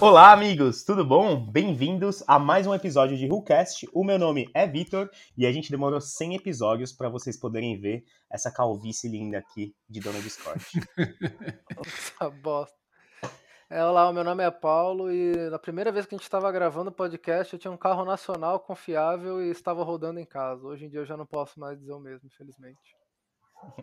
Olá, amigos, tudo bom? Bem-vindos a mais um episódio de WhoCast. O meu nome é Vitor e a gente demorou 100 episódios para vocês poderem ver essa calvície linda aqui de Dona Discord. Essa bosta. É, olá, o meu nome é Paulo e na primeira vez que a gente estava gravando o podcast eu tinha um carro nacional confiável e estava rodando em casa. Hoje em dia eu já não posso mais dizer o mesmo, infelizmente.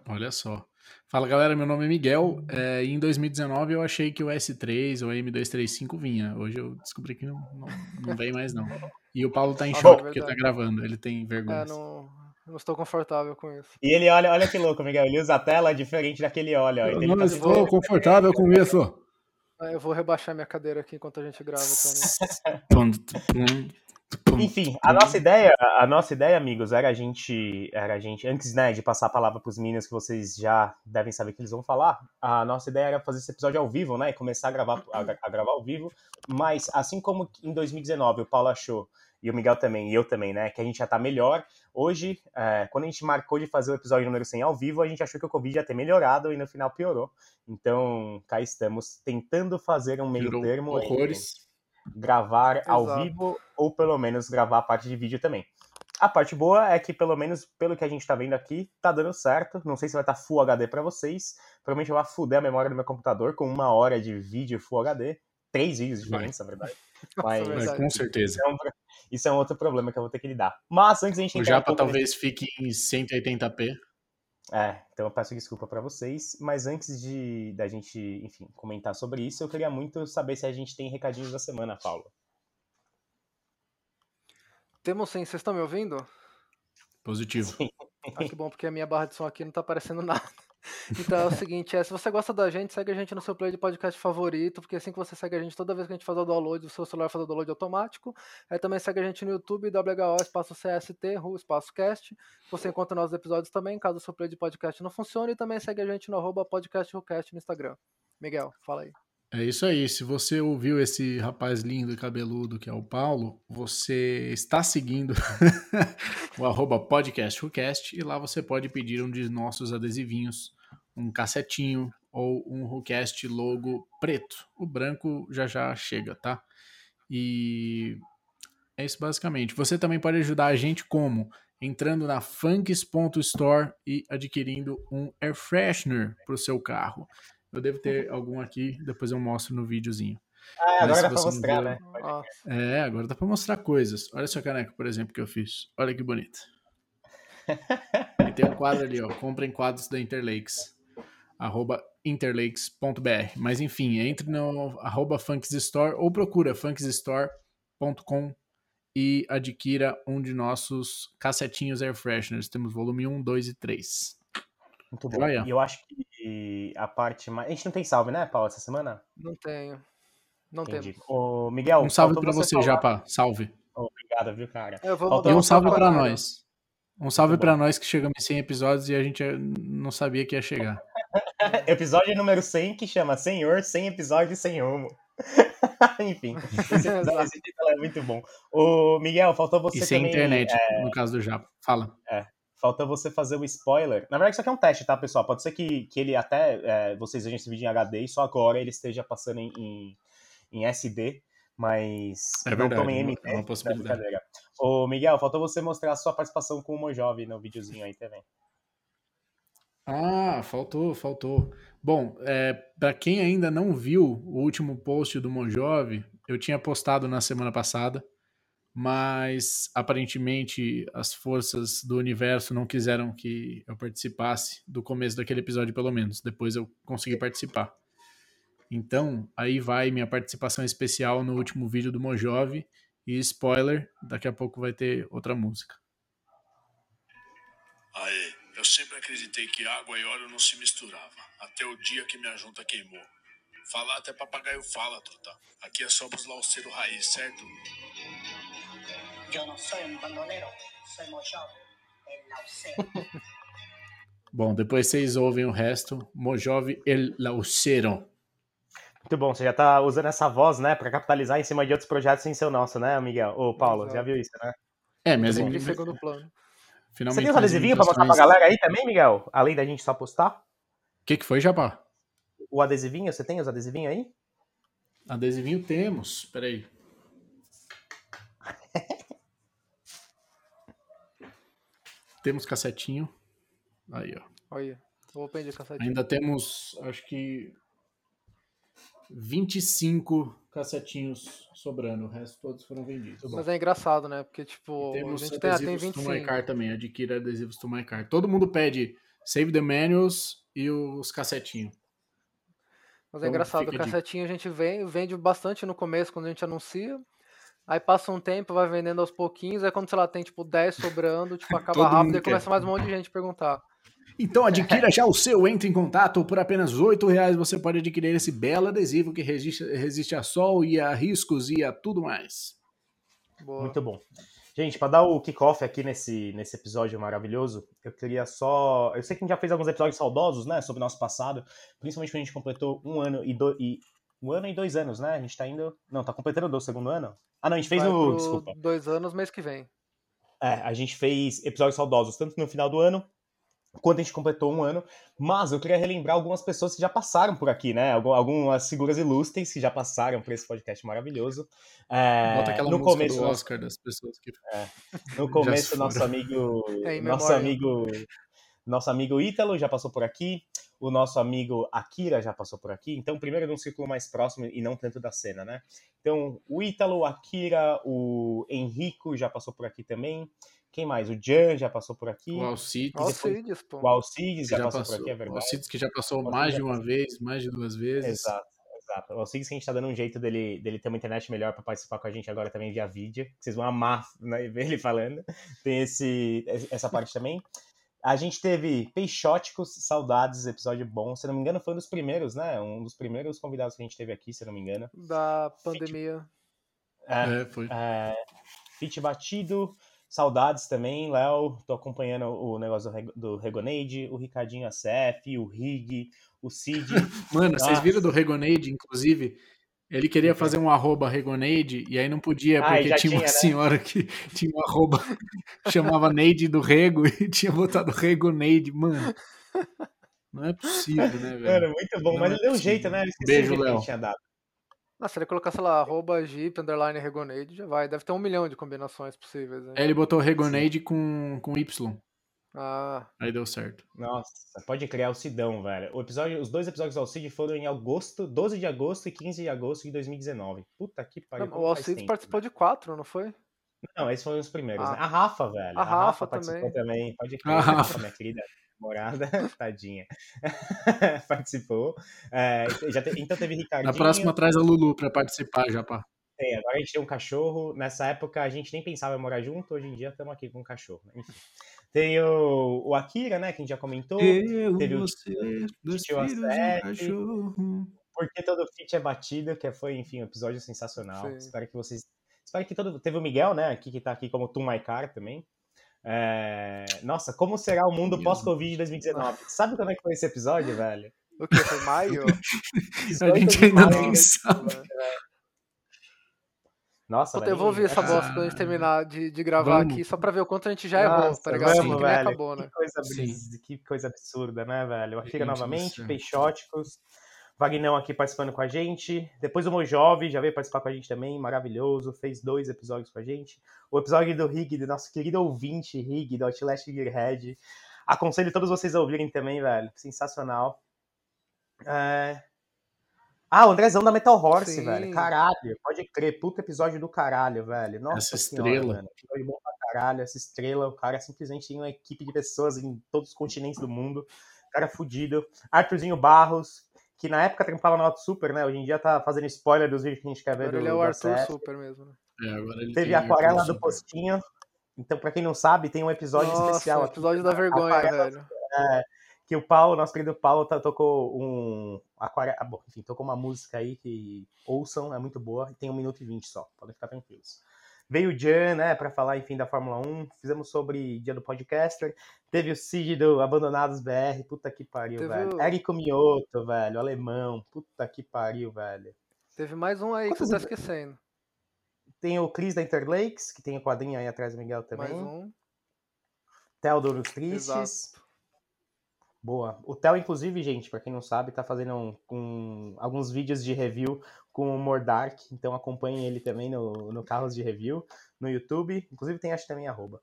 Olha só. Fala galera, meu nome é Miguel. É, em 2019 eu achei que o S3 ou M235 vinha. Hoje eu descobri que não, não, não vem mais, não. E o Paulo tá em ah, choque porque tá gravando, ele tem vergonha. É, não, não estou confortável com isso. E ele olha, olha que louco, Miguel. Ele usa a tela diferente daquele olha. Eu não tá estou confortável com isso. Eu vou rebaixar minha cadeira aqui enquanto a gente grava também. Enfim, a nossa ideia, a nossa ideia, amigos, era a gente, era a gente, antes né, de passar a palavra para os meninos que vocês já devem saber que eles vão falar, a nossa ideia era fazer esse episódio ao vivo, né, e começar a gravar, a, a gravar ao vivo. Mas assim como em 2019 o Paulo achou e o Miguel também, e eu também, né, que a gente já tá melhor. Hoje, é, quando a gente marcou de fazer o episódio número 100 ao vivo, a gente achou que o Covid ia ter melhorado e no final piorou. Então, cá estamos tentando fazer um meio termo. Horrores gravar Exato. ao vivo ou pelo menos gravar a parte de vídeo também. A parte boa é que, pelo menos pelo que a gente tá vendo aqui, tá dando certo. Não sei se vai estar tá Full HD para vocês. Provavelmente eu vou fuder a memória do meu computador com uma hora de vídeo Full HD. Três vídeos diferentes, na verdade. Mas, Nossa, com certeza. Isso é, um, isso é, um, outro problema que eu vou ter que lidar. Mas antes a gente O Japa um talvez nesse... fique em 180p. É, então eu peço desculpa para vocês, mas antes de da gente, enfim, comentar sobre isso, eu queria muito saber se a gente tem recadinhos da semana, Paulo. Temos sim, vocês estão me ouvindo? Positivo. Sim. Ah, que bom, porque a minha barra de som aqui não tá aparecendo nada. Então é o seguinte, é, se você gosta da gente, segue a gente no seu player de podcast favorito, porque assim que você segue a gente, toda vez que a gente faz o download, o seu celular faz o download automático. Aí também segue a gente no YouTube, WHO, espaço CST, RU, espaço cast. Você encontra nossos episódios também, caso o seu player de podcast não funcione. E também segue a gente no arroba podcastrucast no Instagram. Miguel, fala aí. É isso aí. Se você ouviu esse rapaz lindo e cabeludo que é o Paulo, você está seguindo o arroba podcastrucast e lá você pode pedir um de nossos adesivinhos, um cassetinho ou um Rucast logo preto. O branco já já chega, tá? E é isso basicamente. Você também pode ajudar a gente como? Entrando na funks.store e adquirindo um air freshener para o seu carro. Eu devo ter algum aqui, depois eu mostro no videozinho. Ah, agora dá pra mostrar, viu... né? É, agora dá pra mostrar coisas. Olha essa caneca, por exemplo, que eu fiz. Olha que bonito. e tem um quadro ali, ó. Comprem quadros da Interlakes. Arroba interlakes.br. Mas enfim, entre no arroba funksstore ou procura funksstore.com e adquira um de nossos cassetinhos air fresheners. Temos volume 1, 2 e 3. Muito bom. E eu acho que a parte mais. A gente não tem salve, né, Paulo, essa semana? Não tenho. Não Entendi. temos. Ô, Miguel. Um salve pra você, já, pá. Salve. Obrigado, viu, cara? e um salve pra nós. Um salve para nós que chegamos em 100 episódios e a gente não sabia que ia chegar. episódio número 100 que chama Senhor, 100 episódios sem rumo. Enfim, esse, esse título é muito bom. O Miguel, faltou você e sem também, internet, é... no caso do Japa. Fala. É, falta você fazer o spoiler. Na verdade, isso aqui é um teste, tá, pessoal? Pode ser que, que ele até, é, vocês vejam esse vídeo em HD e só agora ele esteja passando em, em, em SD, mas é verdade, não tomem MT. É uma possibilidade. Ô, Miguel, faltou você mostrar a sua participação com o Mojove no videozinho aí também. Ah, faltou, faltou. Bom, é, para quem ainda não viu o último post do Mojove, eu tinha postado na semana passada mas aparentemente as forças do universo não quiseram que eu participasse do começo daquele episódio, pelo menos. Depois eu consegui participar. Então, aí vai minha participação especial no último vídeo do Mojove. E spoiler, daqui a pouco vai ter outra música. Aê, eu sempre acreditei que água e óleo não se misturavam, até o dia que minha junta queimou. Falar até papagaio fala, truta. Aqui é só os lauceiro raiz, certo? Eu não sou um bandoleiro, sou Mojove, el laucero. Bom, depois vocês ouvem o resto. Mojove el laucero. Muito bom, você já tá usando essa voz, né, para capitalizar em cima de outros projetos sem ser o nosso, né, Miguel? Ô, Paulo, Exato. já viu isso, né? É, mas em segundo plano. Finalmente Você tem os mais adesivinhos pra botar pra galera aí também, Miguel? Além da gente só postar? O que, que foi, Jabá? O adesivinho, você tem os adesivinhos aí? Adesivinho temos. Peraí. temos cassetinho. Aí, ó. Olha, vou pedir cassetinho. Ainda temos, acho que 25 cassetinhos sobrando. O resto todos foram vendidos. Mas é engraçado, né? Porque, tipo, a gente tem, ah, tem adesivos to my 25. car também. Adquira adesivos to my car. Todo mundo pede Save the Manuals e os cassetinhos. Mas é Então, engraçado, o cassetinho a gente vem, vende bastante no começo, quando a gente anuncia. Aí passa um tempo, vai vendendo aos pouquinhos. Aí quando, sei lá, tem tipo 10 sobrando, tipo, acaba rápido e começa mais um monte de gente perguntar. Então adquira já o seu, entre em contato. Por apenas 8 reais você pode adquirir esse belo adesivo que resiste, resiste a sol e a riscos e a tudo mais. Boa. Muito bom. Gente, para dar o kickoff aqui nesse, nesse episódio maravilhoso, eu queria só. Eu sei que a gente já fez alguns episódios saudosos, né, sobre o nosso passado, principalmente quando a gente completou um ano e, do... e um ano e dois anos, né? A gente tá indo. Não, tá completando o segundo ano? Ah, não, a gente fez Vai no. Desculpa. dois anos mês que vem. É, a gente fez episódios saudosos tanto no final do ano quanto a gente completou um ano. Mas eu queria relembrar algumas pessoas que já passaram por aqui, né? Algu- Algumas figuras ilustres que já passaram por esse podcast maravilhoso. É, Bota aquela no música começo, do Oscar das pessoas que. no Já começo nosso amigo, É, nosso amigo, nosso amigo Ítalo já passou por aqui. O nosso amigo Akira já passou por aqui. Então, primeiro num círculo mais próximo e não tanto da cena, né? Então, o Ítalo, o Akira, o Henrico já passou por aqui também. Quem mais? O Jan já passou por aqui. O Alcides. Ó, o depois- Cides, pô. O Alcides que já, passou, por aqui, é O verdade. Alcides que já passou Alcides mais já de uma passou. vez, mais de duas vezes. Exato, exato. O Alcides que a gente tá dando um jeito dele, dele ter uma internet melhor pra participar com a gente agora também via vídeo. que Vocês vão amar né, ver ele falando. Tem esse, essa parte também. A gente teve Peixóticos, Saudades, episódio bom. Se eu não me engano, foi um dos primeiros, né? Um dos primeiros convidados que a gente teve aqui, se eu não me engano. Da pandemia. É, É, foi. é, Fit Batido, Saudades também, Léo. Tô acompanhando o negócio do, Reg- do Regonade, o Ricardinho ACF, o Rig, o Cid. Mano, vocês Nossa. viram do Regonade, inclusive? Ele queria fazer um arroba Regonade e aí não podia, Ah, porque já tinha uma tinha, né? senhora que tinha um arroba, chamava Neide do Rego e tinha botado Regonade. Mano, não é possível, né, velho? Mano, muito bom. Não mas é ele deu um jeito, né? Esqueci Beijo, Léo. Ah, se ele colocar, sei lá, arroba Jeep, underline Regonade, já vai. Deve ter um milhão de combinações possíveis. Né? Aí ele botou Regonade com, com Y. Ah, Aí deu certo. Nossa, pode criar o Sidão, velho. O episódio, os dois episódios do Alcide foram em agosto, 12 de agosto e 15 de agosto de 2019. Puta que pariu. não, o faz Alcides tempo, participou de quatro, não foi? velho. Não, esses foram os primeiros. Ah. né? A Rafa, velho. A Rafa participou também. Pode crer. A A Rafa, Rafa. minha querida namorada, tadinha. participou. É, já te- então teve Ricardinho. Na próxima traz a Lulu pra participar já, pá. Tem, agora a gente tem um cachorro. Nessa época a gente nem pensava em morar junto, hoje em dia estamos aqui com um cachorro. né? Enfim. Tem o, o Akira, né? Que a gente já comentou. Eu, Teve o você, dois tio filhos Acete. cachorro. Porque todo fit é batido, que foi, enfim, um episódio sensacional. Sim. Espero que vocês. Espero que todo. Teve o Miguel, né? Aqui que tá aqui como Tu My Car também. É, Nossa, como será o mundo pós-Covid de 2019? Sabe quando é que foi esse episódio, velho? O que? Foi maio? A gente 18 de ainda maio. nem sabe. Nossa, Puta, eu velho, vou ouvir essa ah, bosta quando a gente terminar de, de gravar Vamos. aqui, só pra ver o quanto a gente já errou, Nossa, tá ligado? vamos, Assim, velho. acabou, né? Que coisa, que coisa absurda, né, velho? Akira novamente. Peixóticos. Vagnão aqui participando com a gente. Depois o Mojove já veio participar com a gente também, maravilhoso. Fez dois episódios com a gente. O episódio do Rig, do nosso querido ouvinte Rig, do Outlast Gearhead. Aconselho todos vocês a ouvirem também, velho. Sensacional. É... Ah, o Andrezão da Metal Horse, Sim. velho. Caralho, pode crer. Puta episódio do caralho, velho. Nossa Essa senhora, estrela. mano. Episódio bom pra caralho. Essa estrela, o cara simplesmente tem uma equipe de pessoas em todos os continentes do mundo. Cara fudido. Arthurzinho Barros, que na época trampava no Auto Super, né? Hoje em dia tá fazendo spoiler dos vídeos que a gente quer ver Agora do, ele é o Arthur. Super mesmo, né? É, agora ele Teve a aquarela do. Postinho. Então, pra quem não sabe, tem um episódio Nossa, especial aqui. episódio da vergonha, Aquarela- velho. É, que o Paulo, nosso querido Paulo, tá- tocou um. Aquarela, ah, bom, enfim, tocou uma música aí que ouçam, é muito boa, e tem 1 minuto e 20 só, podem ficar tranquilos. Veio o Jan, né, pra falar, enfim, da Fórmula 1, fizemos sobre Dia do Podcaster, teve o Cid do Abandonados BR, puta que pariu, Teve velho. o- Érico Mioto, velho, alemão, puta que pariu, velho. Teve mais um aí que Quantos você tá esquecendo. Tem o Cris da Interlakes, que tem o quadrinho aí atrás do Miguel também. Mais um. Theo Tristes. Exato. Boa. O Theo, inclusive, gente, pra quem não sabe, tá fazendo um, um- alguns vídeos de review com o humor dark, então acompanhem ele também no, no Carros de Review, no YouTube. Inclusive tem acho também arroba.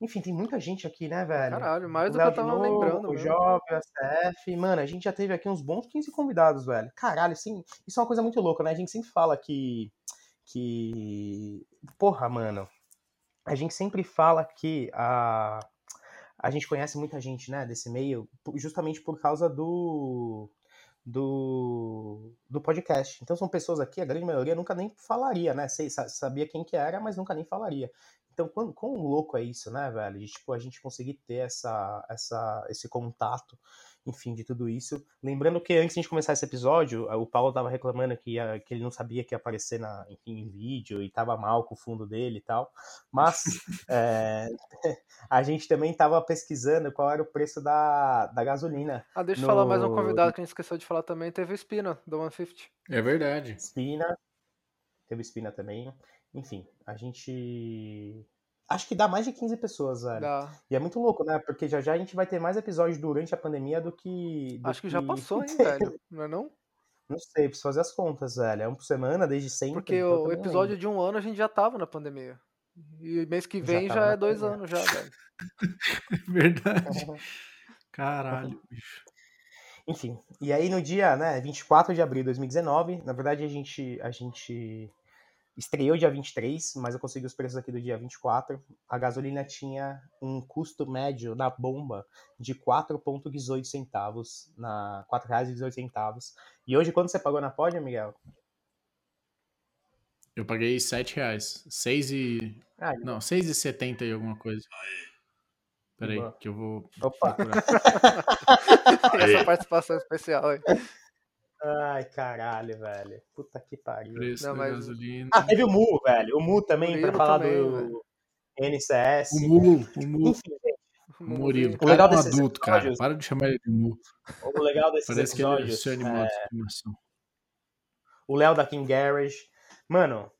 Enfim, tem muita gente aqui, né, velho? Caralho, mais o do que eu tava novo, lembrando. O mesmo. Jovem, o SF. Mano, a gente já teve aqui uns bons 15 convidados, velho. Caralho, assim, isso é uma coisa muito louca, né? A gente sempre fala que. que. Porra, mano. A gente sempre fala que a. A gente conhece muita gente, né, desse meio, justamente por causa do. Do, do podcast. Então são pessoas aqui, a grande maioria nunca nem falaria, né? Sei, sa- sabia quem que era, mas nunca nem falaria. Então, quão, quão louco é isso, né, velho? De, tipo, a gente conseguir ter essa, essa, esse contato, enfim, de tudo isso. Lembrando que antes de a gente começar esse episódio, o Paulo tava reclamando que, ia- que ele não sabia que ia aparecer na, enfim, em vídeo e tava mal com o fundo dele e tal. Mas é, a gente também tava pesquisando qual era o preço da, da gasolina. Ah, deixa eu falar mais um convidado que a gente esqueceu de falar também. Teve o Espina, do 150. É verdade. Espina. Teve Espina também. Enfim, a gente. Acho que dá mais de 15 pessoas, velho. Da... E é muito louco, né? Porque já já a gente vai ter mais episódios durante a pandemia do que. do Acho que já passou, hein, velho? Não é não? Não sei, preciso fazer as contas, velho. É um por semana, desde sempre. Porque então o não episódio de um ano a gente já tava na pandemia. E mês que Já vem já, na é dois pandemia. anos já, velho. Verdade. lembro. Caralho, bicho. Enfim, e aí no dia, né, 24 de abril de 2019, na verdade a gente, a gente estreou dia 23, mas eu consegui os preços aqui do dia 24. A gasolina tinha um custo médio na bomba de 4,18 centavos, na R$ 4,18 centavos. E hoje, quando você pagou na Pod, Miguel? Eu paguei 7 reais. 6 e. Ah, Não, 6,70 e alguma coisa. Peraí, Boa. que eu vou Opa. procurar. Essa participação especial aí. Ai, caralho, velho. Puta que pariu. Preço Não, mas- gasolina. Ah, teve o Mu, velho. O Mu também, pra Murilo falar também, do NCS. O Mulu, o. Enfim, gente, O Murilo. O Cara, legal é um adulto, cara. episódios- Para de chamar ele de Mulu. o legal desses Parece que ele é episódios. seu animal de estimação. o Léo da King Garage. Mano,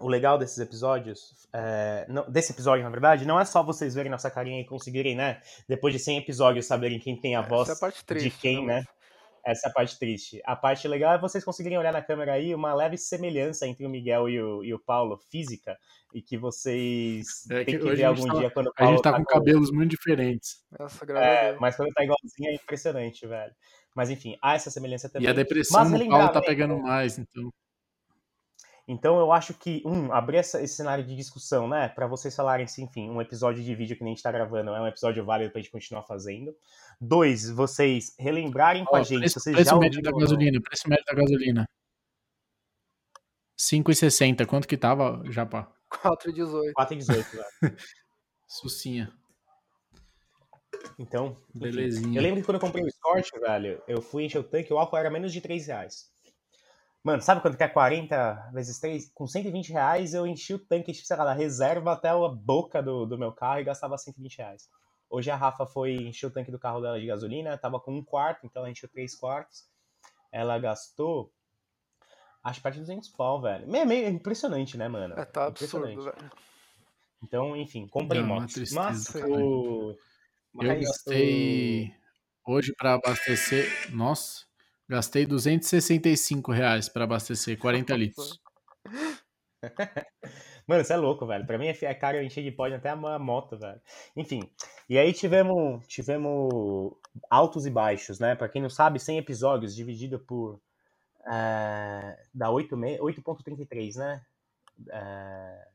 o legal desses episódios, é, não- desse episódio, na verdade, não é só vocês verem nossa carinha e conseguirem, né? Depois de 100 episódios, saberem quem tem a voz é a parte triste. de quem, né? Essa é a parte triste. A parte legal é vocês conseguirem olhar na câmera aí uma leve semelhança entre o Miguel e o, e o Paulo, física, e que vocês É têm que que hoje ver a algum tá- dia quando o A Paulo gente tá com cabelos muito diferentes. Nossa, graças a É, Deus. mas quando tá igualzinho é impressionante, velho. Mas enfim, há essa semelhança também. E a depressão Mas relembrar, Paulo tá né, pegando mais, então. Então eu acho que, um, abrir essa- esse cenário de discussão, né? Pra vocês falarem se, enfim, um episódio de vídeo que nem a gente tá gravando é um episódio válido pra gente continuar fazendo. Dois, vocês relembrarem com Ó, a gente, preço, vocês preço já médio da ouviram... gasolina, preço médio da gasolina. 5,60. Quanto que tava, Japa? 4,18. 4,18, velho. Sucinha. Então, enfim. Belezinha. Eu lembro que quando eu comprei o Escort, velho, eu fui encher o tanque, o álcool era menos de 3 reais. Mano, sabe quanto que é 40 vezes 3? Com 120 reais eu enchi o tanque, sei lá, da reserva até a boca do, do meu carro e gastava 120 reais. Hoje a Rafa foi encher o tanque do carro dela de gasolina, tava com um quarto, então ela encheu três quartos. Ela gastou, acho que perto de 200 pau, velho. Meio, meio impressionante, né, mano? É, tá Impressionante. absurdo, velho. Então, enfim, uma motos. tristeza, Mas o... Eu gastei hoje pra abastecer. Nossa, gastei 265 reais pra abastecer 40 litros. Mano, você é louco, velho. Pra mim é é caro eu encher de pódio até a moto, velho. Enfim. E aí tivemos, tivemos altos e baixos, né? Pra quem não sabe, 100 episódios dividido por. Dá 8 me- 8,33, né? É,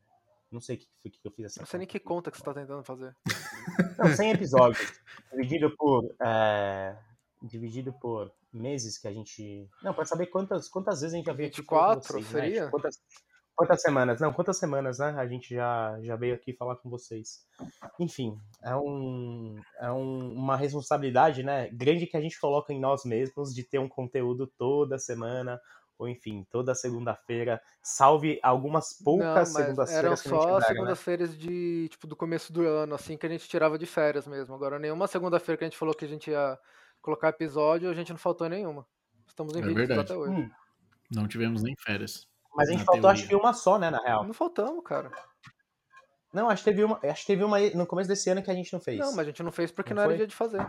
não sei o que, que eu fiz essa. Não sei nem que conta que você tá tentando fazer. Não, 100 episódios. dividido por. é, dividido por meses que a gente. Não, pra saber quantas, quantas vezes a gente já veio aqui falar com 24 vocês, né? seria? Tipo, Quantas, quantas semanas? Não, quantas semanas, né? A gente já, já veio aqui falar com vocês. Enfim, é, um, é um- uma responsabilidade, né? Grande que a gente coloca em nós mesmos de ter um conteúdo toda semana. Ou enfim, toda segunda-feira, salve algumas poucas segundas-feiras eram só grava, né? segundas-feiras de, tipo, do começo do ano, assim, que a gente tirava de férias mesmo. Agora, nenhuma segunda-feira que a gente falou que a gente ia colocar episódio, a gente não faltou em nenhuma. Estamos em É verdade. até hoje. Hum, Não tivemos nem férias. mas a gente faltou, acho que teoria. uma só, né, na real. Não faltamos, cara. Não, acho que teve uma, acho que teve uma no começo desse ano que a gente não fez. Não, mas a gente não fez porque Não não, era dia de fazer.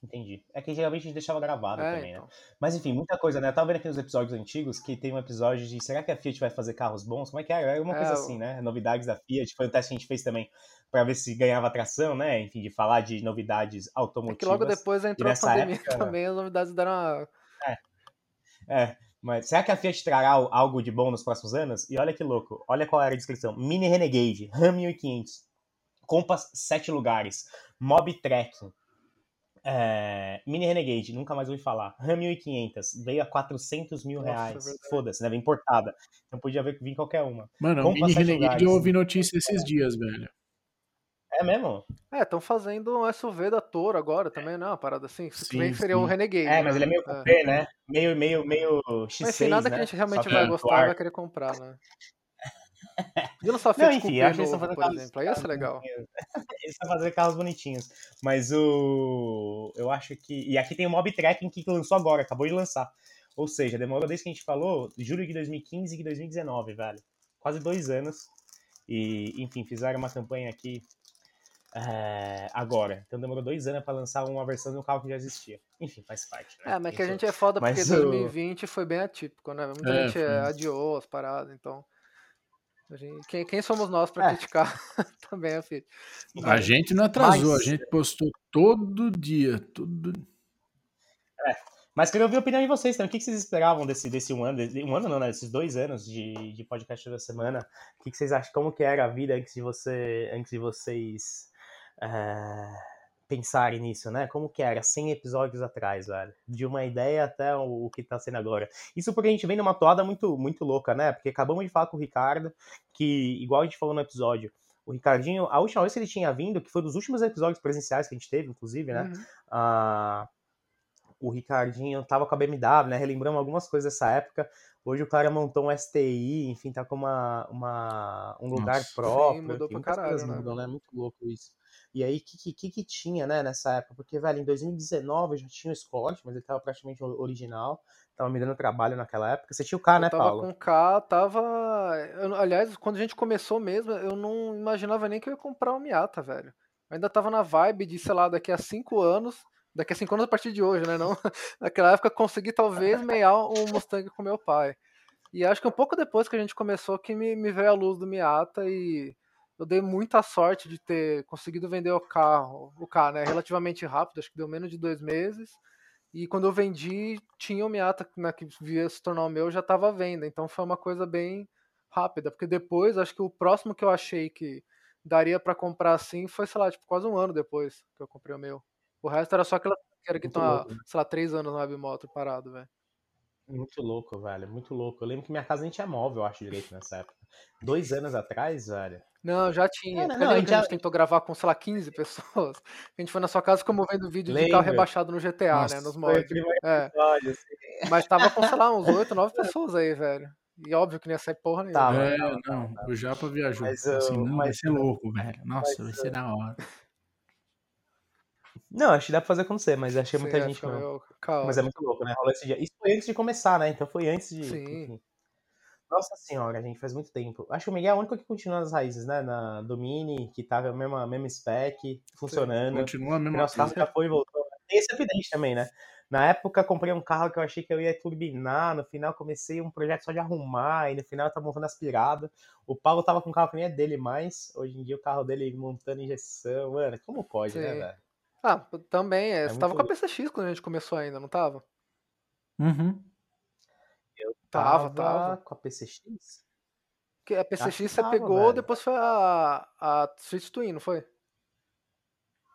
Entendi. É que geralmente a gente deixava gravado É, também, então. né? Mas enfim, muita coisa, né? Eu tava vendo aqui nos episódios antigos que tem um episódio de será que a Fiat vai fazer carros bons? Como é que era? Era uma É, coisa assim, né? Novidades da Fiat. Foi um teste que a gente fez também pra ver se ganhava atração, né? Enfim, de falar de novidades É automotivas. que logo depois entrou a pandemia época- também, as novidades deram uma... É, mas será que a Fiat trará al- algo de bom nos próximos anos? E olha que louco, olha qual era a descrição. Mini Renegade, Ram 1500, Compass 7 lugares, Mob Tracking, é, Mini Renegade, nunca mais ouvi falar, Ram 1500, veio a 400 mil Nossa, reais, verdade. foda-se, né, veio importada, então podia ver- vir qualquer uma. Mano, o Vamos Mini Renegade lugares. eu ouvi notícia esses dias, velho. É mesmo? É, estão fazendo um SUV da Toro agora também, não? Uma parada assim. Isso Sim, seria sim. Renegade. É, mas né? ele é meio coupé, né, meio, meio, meio X6, Mas enfim, nada né? que a gente realmente Só vai gostar vai querer comprar, né? Não, Fiat enfim, Coupé acho novo, por carros- exemplo. Aí ia ser legal. Eles estão fazendo carros bonitinhos. Mas o. Eu acho que. E aqui tem o Mob Tracking que lançou agora, acabou de lançar. Ou seja, demorou desde que a gente falou, julho de 2015 e 2019, velho. Quase dois anos. E, enfim, fizeram uma campanha aqui é, agora. Então demorou dois anos pra lançar uma versão de um carro que já existia. Enfim, faz parte. Né? É, mas que a gente é foda porque Mas o- 2020 foi bem atípico, né? Muita É, gente foi. é, adiou as paradas, então. gente- quem, quem somos nós pra É. criticar também a Fiat? A gente não atrasou, Mas- a gente postou todo dia. Todo... Mas queria ouvir a opinião de vocês também. O que vocês esperavam desse, desse um ano? desse- um ano não, né? Desses dois anos de, de podcast toda semana. O que, que vocês acham? Como que era a vida antes de, você, antes de vocês é, pensarem nisso, né? Como que era 100 episódios atrás, velho? De uma ideia até o, o que tá sendo agora. Isso porque a gente vem numa toada muito, muito louca, né? Porque acabamos de falar com o Ricardo, que, igual a gente falou no episódio, o Ricardinho, a última vez que ele tinha vindo, que foi dos últimos episódios presenciais que a gente teve, inclusive, né? Uhum. Ah, o Ricardinho tava com a BMW, né? Relembramos algumas coisas dessa época. Hoje o cara montou um STI, enfim, tá com uma, uma, um lugar Nossa. próprio. Sim, mudou enfim, pra caralho, né? mudam, né? Muito louco isso. E aí, o que, que, que tinha, né, nessa época? Porque, velho, em 2019 eu já tinha o Scott, mas ele tava praticamente original. Tava me dando trabalho naquela época. Você tinha o K, né, eu tava Paulo? com K, tava. eu- aliás, quando a gente começou mesmo, eu não imaginava nem que eu ia comprar um Miata, velho. Eu ainda tava na vibe de, sei lá, daqui a cinco anos. Daqui a cinco anos a partir de hoje, né? Não, naquela época consegui talvez meiar um Mustang com meu pai. E acho que um pouco depois que a gente começou que me, me veio a luz do Miata e eu dei muita sorte de ter conseguido vender o carro, o carro, né? Relativamente rápido, acho que deu menos de dois meses. E quando eu vendi, tinha o Miata né, que via se tornar o meu, já estava à venda. Então foi uma coisa bem rápida. Porque depois, acho que o próximo que eu achei que daria para comprar assim foi, sei lá, tipo, quase um ano depois que eu comprei o meu. O resto era só aquela que estão há, né? sei lá, três anos no Webmoto parado, velho. Muito louco, velho. Muito louco. Eu lembro que minha casa nem tinha móvel, eu acho, direito nessa época. Dois anos atrás, velho. Não, já tinha. É, não, lembra a gente já- tentou gravar com, sei lá, 15 pessoas? A gente foi na sua casa ficamos vendo vídeo de carro rebaixado no GTA, Nossa, né? Nos mods. primeiro É, assim. mas tava com, sei lá, uns 8, 9 pessoas aí, velho. E óbvio que não ia sair porra nenhuma. Tava. É, não, o Japa viajou. Mas, assim, não, vai mas- ser louco, velho. Nossa, mas, vai ser da hora. Não, acho que dá pra fazer acontecer, mas achei Sim, muita é, gente não. Mas é muito louco, né? Rolou esse dia. Isso foi antes de começar, né? Então foi antes de. Sim. enfim. Nossa senhora, gente, faz muito tempo. Acho que o Miguel é o único que continua nas raízes, né? Na Domini, que tava a mesma, mesma spec, funcionando. Continua a O mesma nosso carro já foi e voltou. Tem esse update também, né? Na época comprei um carro que eu achei que eu ia turbinar, no final comecei um projeto só de arrumar, e no final eu tava montando aspirado. O Paulo tava com um carro que nem é dele mais, hoje em dia o carro dele montando injeção, mano, como pode, né, Sim. velho? Ah, também, é, É você tava com a PCX quando a gente começou ainda, não tava? Uhum. Tava, tava. Com a PCX? Que a que PCX você tava, pegou, velho. depois foi a, a Street Twin, não foi?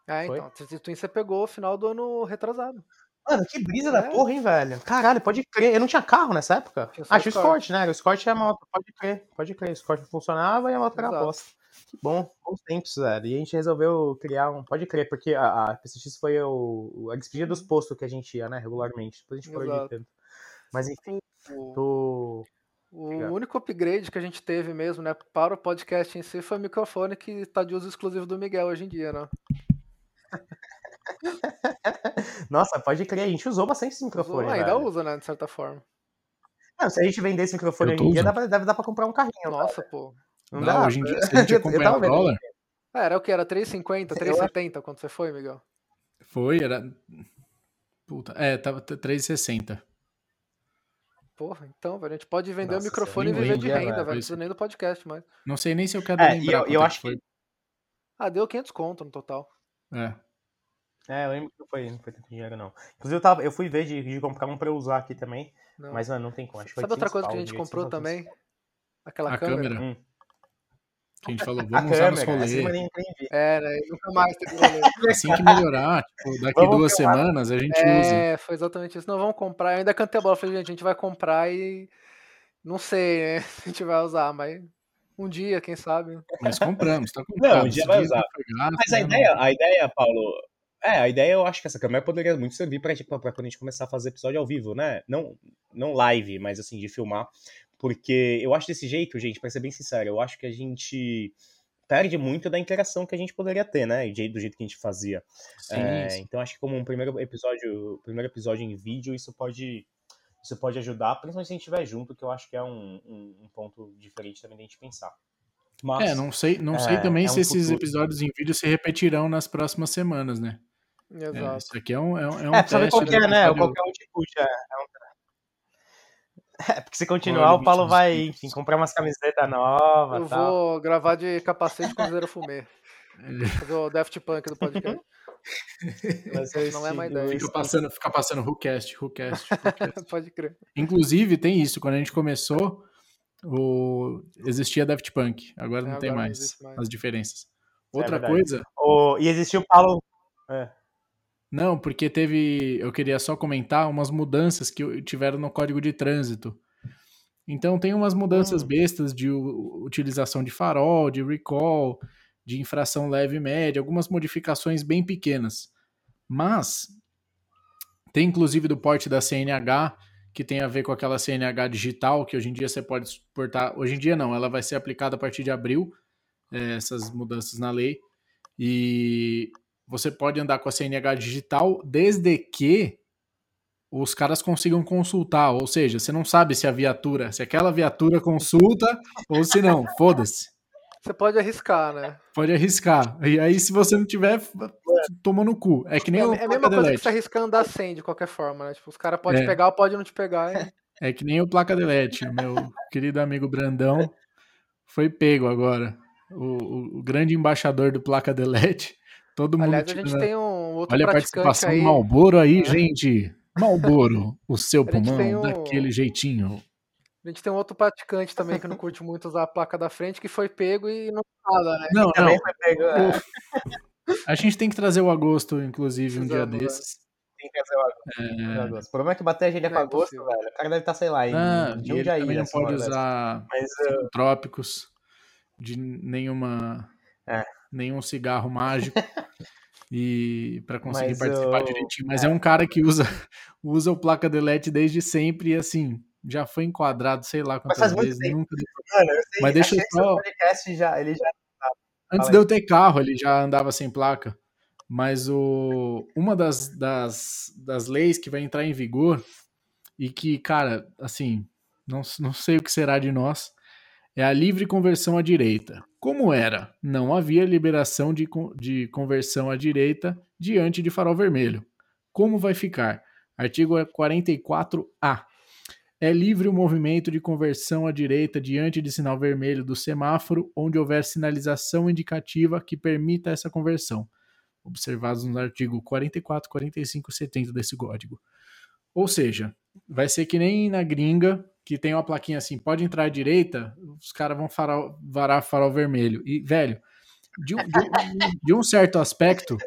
É, Foi? então, a Street Twin você pegou no final do ano retrasado. Mano, que brisa da É. porra, hein, velho? Caralho, pode crer. Eu não tinha carro nessa época. Tinha Ah, o tinha o Escort. Escort, né? O Escort é a moto, pode crer, pode crer. O Escort funcionava e a moto era Exato. aposta. Que bom, bons tempos, velho. E a gente resolveu criar um. Pode crer, porque a, a PCX foi o, a despedida dos postos que a gente ia, né? Regularmente. Depois a gente foi editando. Mas enfim, O, tô. o Obrigado. único upgrade que a gente teve mesmo, né, para o podcast em si foi o microfone que tá de uso exclusivo do Miguel hoje em dia, né? Nossa, pode crer, a gente usou bastante esse microfone. ainda velho. usa, né, de certa forma. Não, se a gente vender esse microfone hoje em dia, pra, deve dar pra comprar um carrinho. Nossa, pô. Não Dá, dá? hoje em dia, se a gente tava o dólar, É, era o que? Era 3,50, 3,70 quando você foi, Miguel? foi, era. Puta, é, tava t- 3,60. Porra, então, velho, a gente pode vender Nossa, o microfone e viver de renda, velho. velho. Não precisa nem do podcast, mas. Não sei nem se eu quero É, lembrar. eu- eu acho foi. Ah, deu 500 conto no total. É. É, eu lembro que não foi, não foi tanto dinheiro, não. Inclusive, eu, tava, eu fui ver de, de comprar um pra eu usar aqui também, Não. mas, mano, não tem como. Acho que Sabe outra 800 coisa que pau, a gente comprou 800 também? Aquela A câmera. câmera. Hum. Que a gente falou, A vamos usar nos rolês. É, né? Nunca mais teve rolê. Assim que melhorar, tipo, daqui Vamos duas filmar. semanas a gente usa. É, foi exatamente isso. Não, vamos comprar. Eu ainda cantei a bola. Falei, gente, a gente vai comprar e. Não sei, né? A gente vai usar, mas. Um dia, quem sabe. Mas compramos, tá comprado. Não, um dia Esse vai usar. gasto, Mas a né, não- ideia, a ideia, Paulo. É, a ideia eu acho que essa câmera poderia muito servir pra, tipo, pra quando a gente começar a fazer episódio ao vivo, né? Não, não live, mas assim, de filmar. Porque eu acho desse jeito, gente, pra ser bem sincero, eu acho que a gente perde muito da interação que a gente poderia ter, né? Do jeito do jeito que a gente fazia. Sim, É, sim. então acho que como um primeiro episódio, primeiro episódio em vídeo, isso pode, isso pode ajudar, principalmente se a gente estiver junto, que eu acho que é um, um, um ponto diferente também da gente pensar. Mas, É, não sei, não é, sei também é se um esses futuro. episódios em vídeo se repetirão nas próximas semanas, né? É, Exato. isso aqui é um, é um, é um É, teste. qual que é, do né? Qualquer um te puxa. É, um... é porque se continuar, Olha, o Paulo vai, enfim, comprar umas camisetas novas Eu tal. vou gravar de capacete com zero fumê. É. Fazer o Daft Punk do podcast. Vai ser não é estilo- ideia. Fica passando, fica passando WhoCast, WhoCast, WhoCast. Pode crer. Inclusive, tem isso. Quando a gente começou, o... existia Daft Punk. Agora É, não tem agora não mais, existe mais. as diferenças. É Outra verdade. coisa, O- E existiu o Paulo. É. não, porque teve. Eu queria só comentar umas mudanças que tiveram no código de trânsito. Então, tem umas mudanças Hum. bestas de utilização de farol, de recall, de infração leve e média, algumas modificações bem pequenas. Mas tem inclusive do porte da CNH, que tem a ver com aquela CNH digital, que hoje em dia você pode exportar. Hoje em dia não, ela vai ser aplicada a partir de abril, eh, essas mudanças na lei. E você pode andar com a CNH digital desde que os caras consigam consultar. Ou seja, você não sabe se a viatura, se aquela viatura consulta ou se não. Foda-se. Você pode arriscar, né? Pode arriscar. E aí, se você não tiver, tomou no cu. É que nem É, o é a mesma coisa que você arriscar andar sem, de qualquer forma, né? Tipo, os caras podem É. pegar ou podem não te pegar. e- É que nem o placa delete. Meu querido amigo Brandão foi pego agora. O, o- o grande embaixador do placa delete. Todo mundo Aliás, a tira- gente tem um outro Olha a participação aí. do Malboro aí, É. gente. Malboro, o seu A pulmão, um- daquele jeitinho. A gente tem um outro praticante também que não curte muito usar a placa da frente, que foi pego e não nada, né? Não, não. Também foi pego. é, A gente tem que trazer o agosto, inclusive, um dia né? desses. tem que fazer o agosto, o É... agosto. O problema é que bater a gente é com é agosto, impossível. velho. O cara deve estar, sei lá, em Ah, ele Jundiaí. também não essa pode hora usar Mas uh, psicotrópicos de nenhuma É. nenhum cigarro mágico e para conseguir Mas participar eu- direitinho. Mas é. um cara que usa usa o placa delete desde sempre e assim já foi enquadrado, sei lá quantas muito vezes, nunca mano, sei, Mas deixa eu só- podcast já, ele já Antes Fala de eu ter carro, ele já andava sem placa. Mas o, uma das, das, das leis que vai entrar em vigor e que, cara, assim, não, não sei o que será de nós, é a livre conversão à direita. Como era? Não havia liberação de, de conversão à direita diante de farol vermelho. Como vai ficar? Artigo 44A. É livre o movimento de conversão à direita diante de sinal vermelho do semáforo, onde houver sinalização indicativa que permita essa conversão, observados no artigo 44, 45 e 70 desse código. Ou seja, vai ser que nem na gringa, que tem uma plaquinha assim, pode entrar à direita, os caras vão farol, varar farol vermelho. E, velho, de, um- de de um certo aspecto,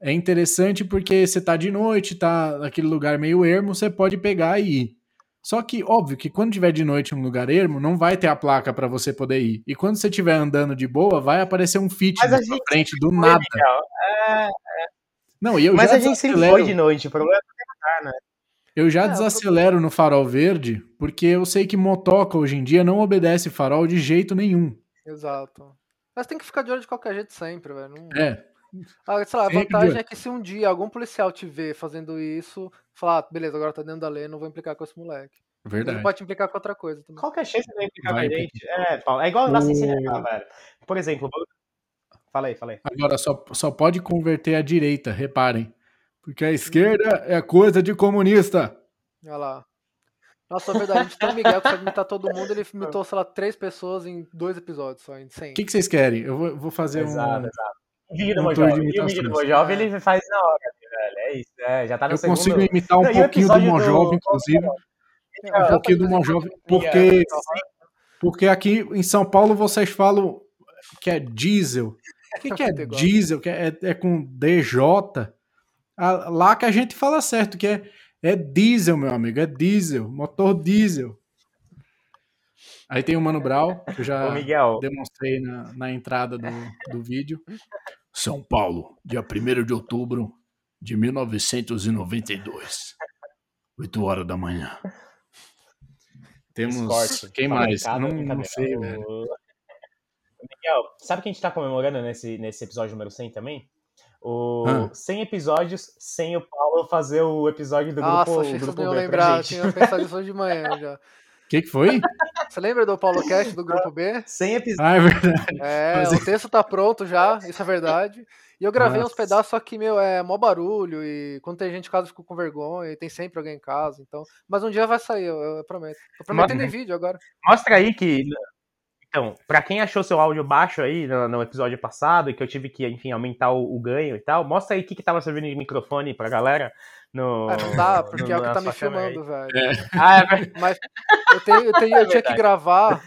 é interessante porque você tá de noite, tá naquele lugar meio ermo, você pode pegar e ir. Só que, óbvio, que quando tiver de noite em um lugar ermo, não vai ter a placa para você poder ir. E quando você estiver andando de boa, vai aparecer um fit na sua frente do nada. Miguel. É, Não, e eu mas já a gente sempre foi de noite. O problema é que né? Eu já É, desacelero no farol verde, porque eu sei que motoca hoje em dia não obedece farol de jeito nenhum. Exato. Mas tem que ficar de olho de qualquer jeito sempre, velho. Não- É, Ah, sei lá, a vantagem é que se um dia algum policial te ver fazendo isso, falar, ah, beleza, agora tá dentro da lei, não vou implicar com esse moleque. Verdade. Ele pode implicar com outra coisa também. Qual que é a chance de implicar com a gente? É, Paulo, é igual O- errar, velho. Por exemplo, fala aí. Agora só, só pode converter a direita, reparem. Porque a esquerda é coisa de comunista. Olha lá. Nossa, é verdade, a gente tem o Miguel que sabe imitar todo mundo, ele imitou, sei lá, três pessoas em dois episódios só, em 100. O que, que vocês querem? Eu vou, vou fazer Exato, um. exato. Vídeo do um. E o vídeo do imitações. Jovem, É. ele faz na hora, velho. É isso. É, já tá no Eu segundo. consigo imitar um Não, pouquinho do Mon do- Jovem, inclusive. Um pouquinho do Mon Jovem. Porque, porque aqui em São Paulo vocês falam que é diesel. O que, que é diesel? Que é, é com DJ. Ah, Lá que a gente fala certo, que é, é diesel, meu amigo. É diesel. Motor diesel. Aí tem o Mano Brau, que eu já Ô, Miguel, demonstrei na, na entrada do, do vídeo. São Paulo, dia 1 de outubro de 1992. 8 horas da manhã. Temos. Escorte. Quem mais? Não, não sei, O- velho. Miguel, sabe que a gente tá comemorando nesse, nesse episódio número 100 também? O Ah. 100 episódios sem o Paulo fazer o episódio do Nossa, grupo, achei que lembrar, eu gente. tinha pensado isso hoje de manhã já. O que, que foi? Você lembra do Paulo Cast do grupo B? 100 episódios. Ah, é verdade. É, Mas- o texto tá pronto já, isso é verdade. E eu gravei uns Nossa. pedaços, só que, meu, é mó barulho, e quando tem gente em casa eu fico com vergonha, e tem sempre alguém em casa, então. Mas um dia vai sair, eu, eu prometo. Tô prometendo em vídeo agora. Mostra aí que. Então, pra quem achou seu áudio baixo aí no, no episódio passado e que eu tive que, enfim, aumentar o, o ganho e tal, mostra aí o que, que tava servindo de microfone pra galera no. Ah, não dá, porque no- é o que tá me câmera aí. filmando, velho. Ah, é verdade. Mas eu, tenho, eu, tenho- eu tinha que gravar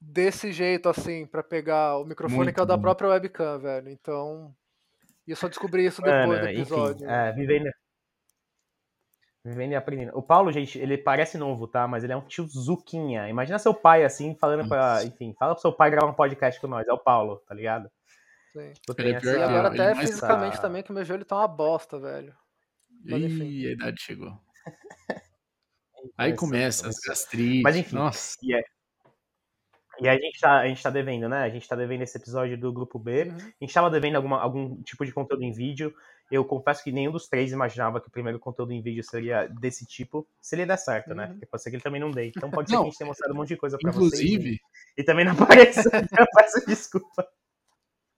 desse jeito, assim, pra pegar o microfone Muito que é o da própria webcam, velho. Então. E eu só descobri isso Mano, depois do enfim, episódio. é, vivendo. Vivendo e aprendendo. O Paulo, gente, ele parece novo, tá? Mas ele é um tio Zuquinha. Imagina seu pai assim, falando pra. Enfim, fala pro seu pai gravar um podcast com nós. É o Paulo, tá ligado? Sim. Tipo, Ele é pior E agora até mais fisicamente também, que o meu joelho tá uma bosta, velho. Mas enfim. Ih, a idade chegou. Aí começa as gastrites. Mas enfim. Nossa. E, é- e a, gente tá, a gente tá devendo, né? A gente tá devendo esse episódio do grupo B. Uhum. A gente tava devendo alguma, algum tipo de conteúdo em vídeo. Eu confesso que nenhum dos três imaginava que o primeiro conteúdo em vídeo seria desse tipo. Se ele der certo, né? Uhum. Porque pode ser que ele também não dê. Então pode ser Não, que a gente tenha mostrado um monte de coisa pra vocês. Inclusive, E também não apareça. eu peço desculpa.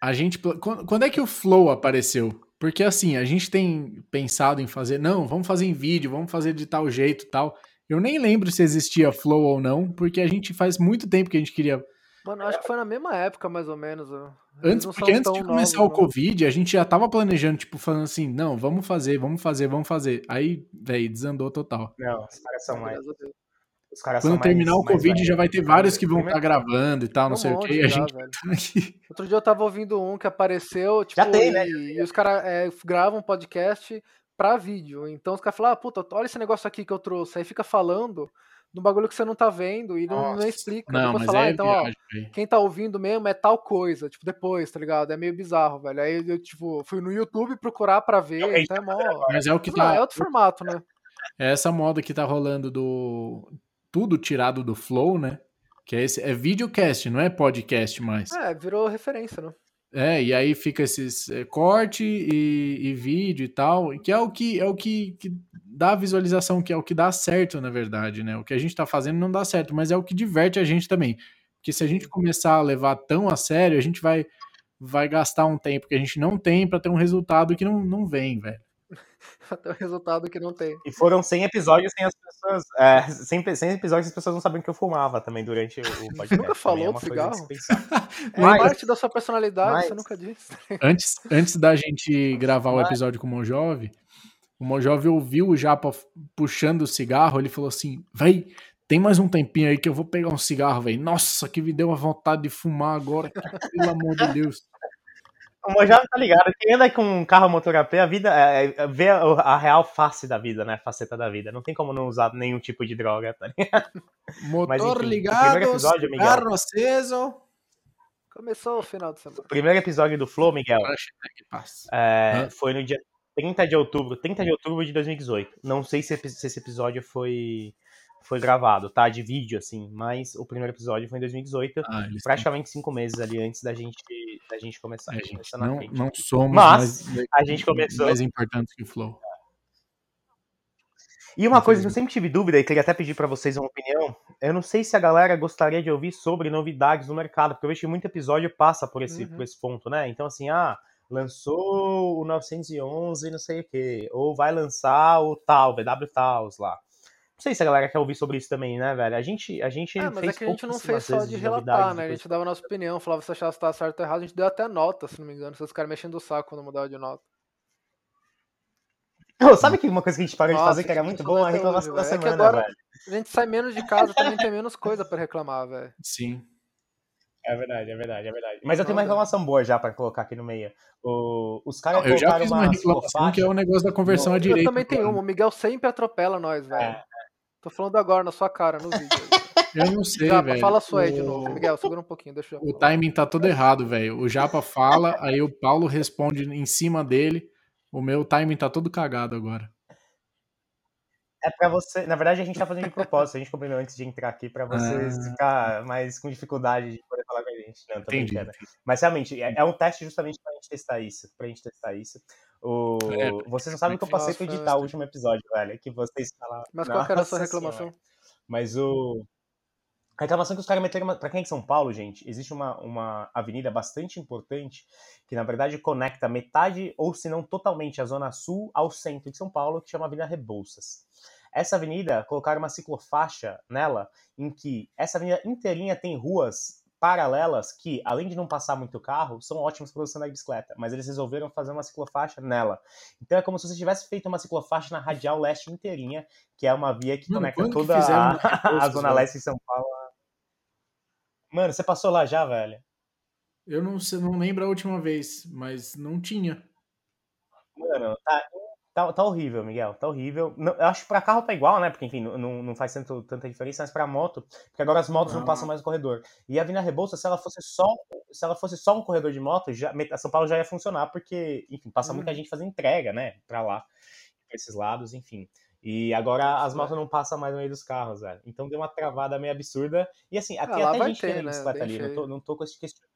a gente. Quando, quando é que o Flow apareceu? Porque assim, a gente tem pensado em fazer. Não, vamos fazer em vídeo, vamos fazer de tal jeito e tal. Eu nem lembro se existia Flow ou não, porque a gente faz muito tempo que a gente queria. Mano, acho que foi na mesma época, mais ou menos. Eles Antes, não porque antes de começar novos, o não. Covid, a gente já tava planejando, tipo, falando assim, não, vamos fazer, vamos fazer, vamos fazer. Aí, velho, desandou total. Não, os caras são mais. Os caras Quando são terminar mais, o Covid, já vai ter vários que vão estar Primeiro- gravando e tal, não Tem sei um o monte quê. E a já, gente velho. tá aqui. Outro dia eu tava ouvindo um que apareceu, tipo, Já tem, e, né? e os caras gravam um podcast pra vídeo. Então os caras falam, ah, puta, olha esse negócio aqui que eu trouxe. Aí fica falando do bagulho que você não tá vendo e não, não explica. Não, Depois mas fala, ah, é então, ó, velho. quem tá ouvindo mesmo é tal coisa, tipo, depois, tá ligado? É meio bizarro, velho. Aí eu, tipo, fui no YouTube procurar pra ver, É então é tá mó. Mas é o que Não, tá. é outro formato, né? É essa moda que tá rolando do. Tudo tirado do Flow, né? Que é esse. É videocast, não é podcast mais. É, virou referência, né? É, e aí fica esses é, corte e, e vídeo e tal, que é o que é o que, que dá visualização, que é o que dá certo, na verdade, né? O que a gente tá fazendo não dá certo, mas é o que diverte a gente também. Porque se a gente começar a levar tão a sério, a gente vai vai gastar um tempo que a gente não tem pra ter um resultado que não, não vem, velho. Até o resultado que não tem. E foram 100 episódios sem as pessoas. É, 100, 100 episódios as pessoas não sabiam que eu fumava também durante o podcast. nunca falou é uma do de cigarro? É Mas- parte da sua personalidade, mas- você nunca disse. Antes, antes da gente gravar o episódio com o Mojove, o Mojove ouviu o Japa puxando o cigarro, ele falou assim, véi, tem mais um tempinho aí que eu vou pegar um cigarro, véi. Nossa, que me deu uma vontade de fumar agora, pelo amor de Deus. O Mojave tá ligado. Quem anda com um carro motor AP, a vida é, é, vê a, a real face da vida, né? Faceta da vida. Não tem como não usar nenhum tipo de droga, tá ligado? Motor enfim, o primeiro ligado, episódio, Miguel. cigarro aceso. Começou o final de semana. O primeiro episódio do Flow, Miguel, é, foi no dia 30 de outubro. 30 de outubro de 2018. Não sei se, se esse episódio foi, foi gravado, tá? De vídeo, assim. Mas o primeiro episódio foi em 2018. Ah, Praticamente cinco meses ali antes da gente, da gente começar. É, gente, na não, não somos Mas, mais, a gente começou- mais importantes que o Flow. E uma coisa que eu sempre tive dúvida e queria até pedir para vocês uma opinião, eu não sei se a galera gostaria de ouvir sobre novidades no mercado, porque eu vejo que muito episódio passa por esse, Uhum. por esse ponto, né? Então, assim, ah, lançou o 911 não sei o quê, ou vai lançar o tal, VW Tals lá. Não sei se a galera quer ouvir sobre isso também, né, velho? A gente, a gente É, mas fez é que a gente não fez só de relatar, né? A gente dava a nossa opinião, falava se achava se tá certo ou errado, a gente deu até nota, se não me engano, se os caras mexendo o saco quando mudava de nota. Ô, sabe que uma coisa que a gente parou de Nossa, fazer que era muito bom? A reclamação hoje, da. É que semana, agora- velho. A gente sai menos de casa, também tem menos coisa pra reclamar, velho. Sim. É verdade, é verdade, é verdade. Mas eu tenho uma reclamação boa já pra colocar aqui no meio. O- os caras Eu já colocaram fiz uma uma reclamação que é o negócio da conversão à direita. Eu também tenho uma, o Miguel sempre atropela nós, velho. É. Tô falando agora na sua cara, no vídeo. Eu não sei, Japa, velho. fala sua aí de O- novo. Miguel, segura um pouquinho, deixa eu. O timing tá todo errado, velho. O Japa fala, aí o Paulo responde em cima dele. O meu timing tá todo cagado agora. É pra você. Na verdade, a gente tá fazendo de propósito. A gente combinou antes de entrar aqui pra vocês Ah. ficar mais com dificuldade de a gente. Não, tô Entendi. brincando. Mas realmente, é, é um teste justamente pra gente testar isso. Pra gente testar isso. O... É, vocês não sabem que eu passei pra editar o último episódio, velho. Que vocês falaram. Mas qual era a sua reclamação? Senhora. Mas o. A reclamação que os caras meteram. uma- Pra quem é de São Paulo, gente, existe uma, uma avenida bastante importante que, na verdade, conecta metade, ou se não totalmente, a Zona Sul ao centro de São Paulo, que chama Avenida Rebouças. Essa avenida, colocaram uma ciclofaixa nela, em que essa avenida inteirinha tem ruas paralelas que, além de não passar muito carro, são ótimas para você andar de bicicleta. Mas eles resolveram fazer uma ciclofaixa nela. Então é como se você tivesse feito uma ciclofaixa na Radial Leste inteirinha, que é uma via que Mano, conecta que toda fizeram a, a Zona? Leste de São Paulo. Mano, você passou lá já, velho? Eu não, não lembro a última vez, mas não tinha. Mano, tá, tá, tá horrível, Miguel. Tá horrível. Não, eu acho que pra carro tá igual, né? Porque, enfim, não, não faz tanto, tanta diferença, mas pra moto, porque agora as motos não Ah. passam mais no corredor. E a Avenida Rebouça, se ela fosse só, se ela fosse só um corredor de moto, já, a São Paulo já ia funcionar, porque, enfim, passa Hum. muita gente fazendo entrega, né? Pra lá, pra esses lados, enfim. E agora as Isso, motos não passam mais no meio dos carros, velho. Então deu uma travada meio absurda. E assim, aqui lá até gente ter, né? bicicleta ali. Não tô, não tô questionando.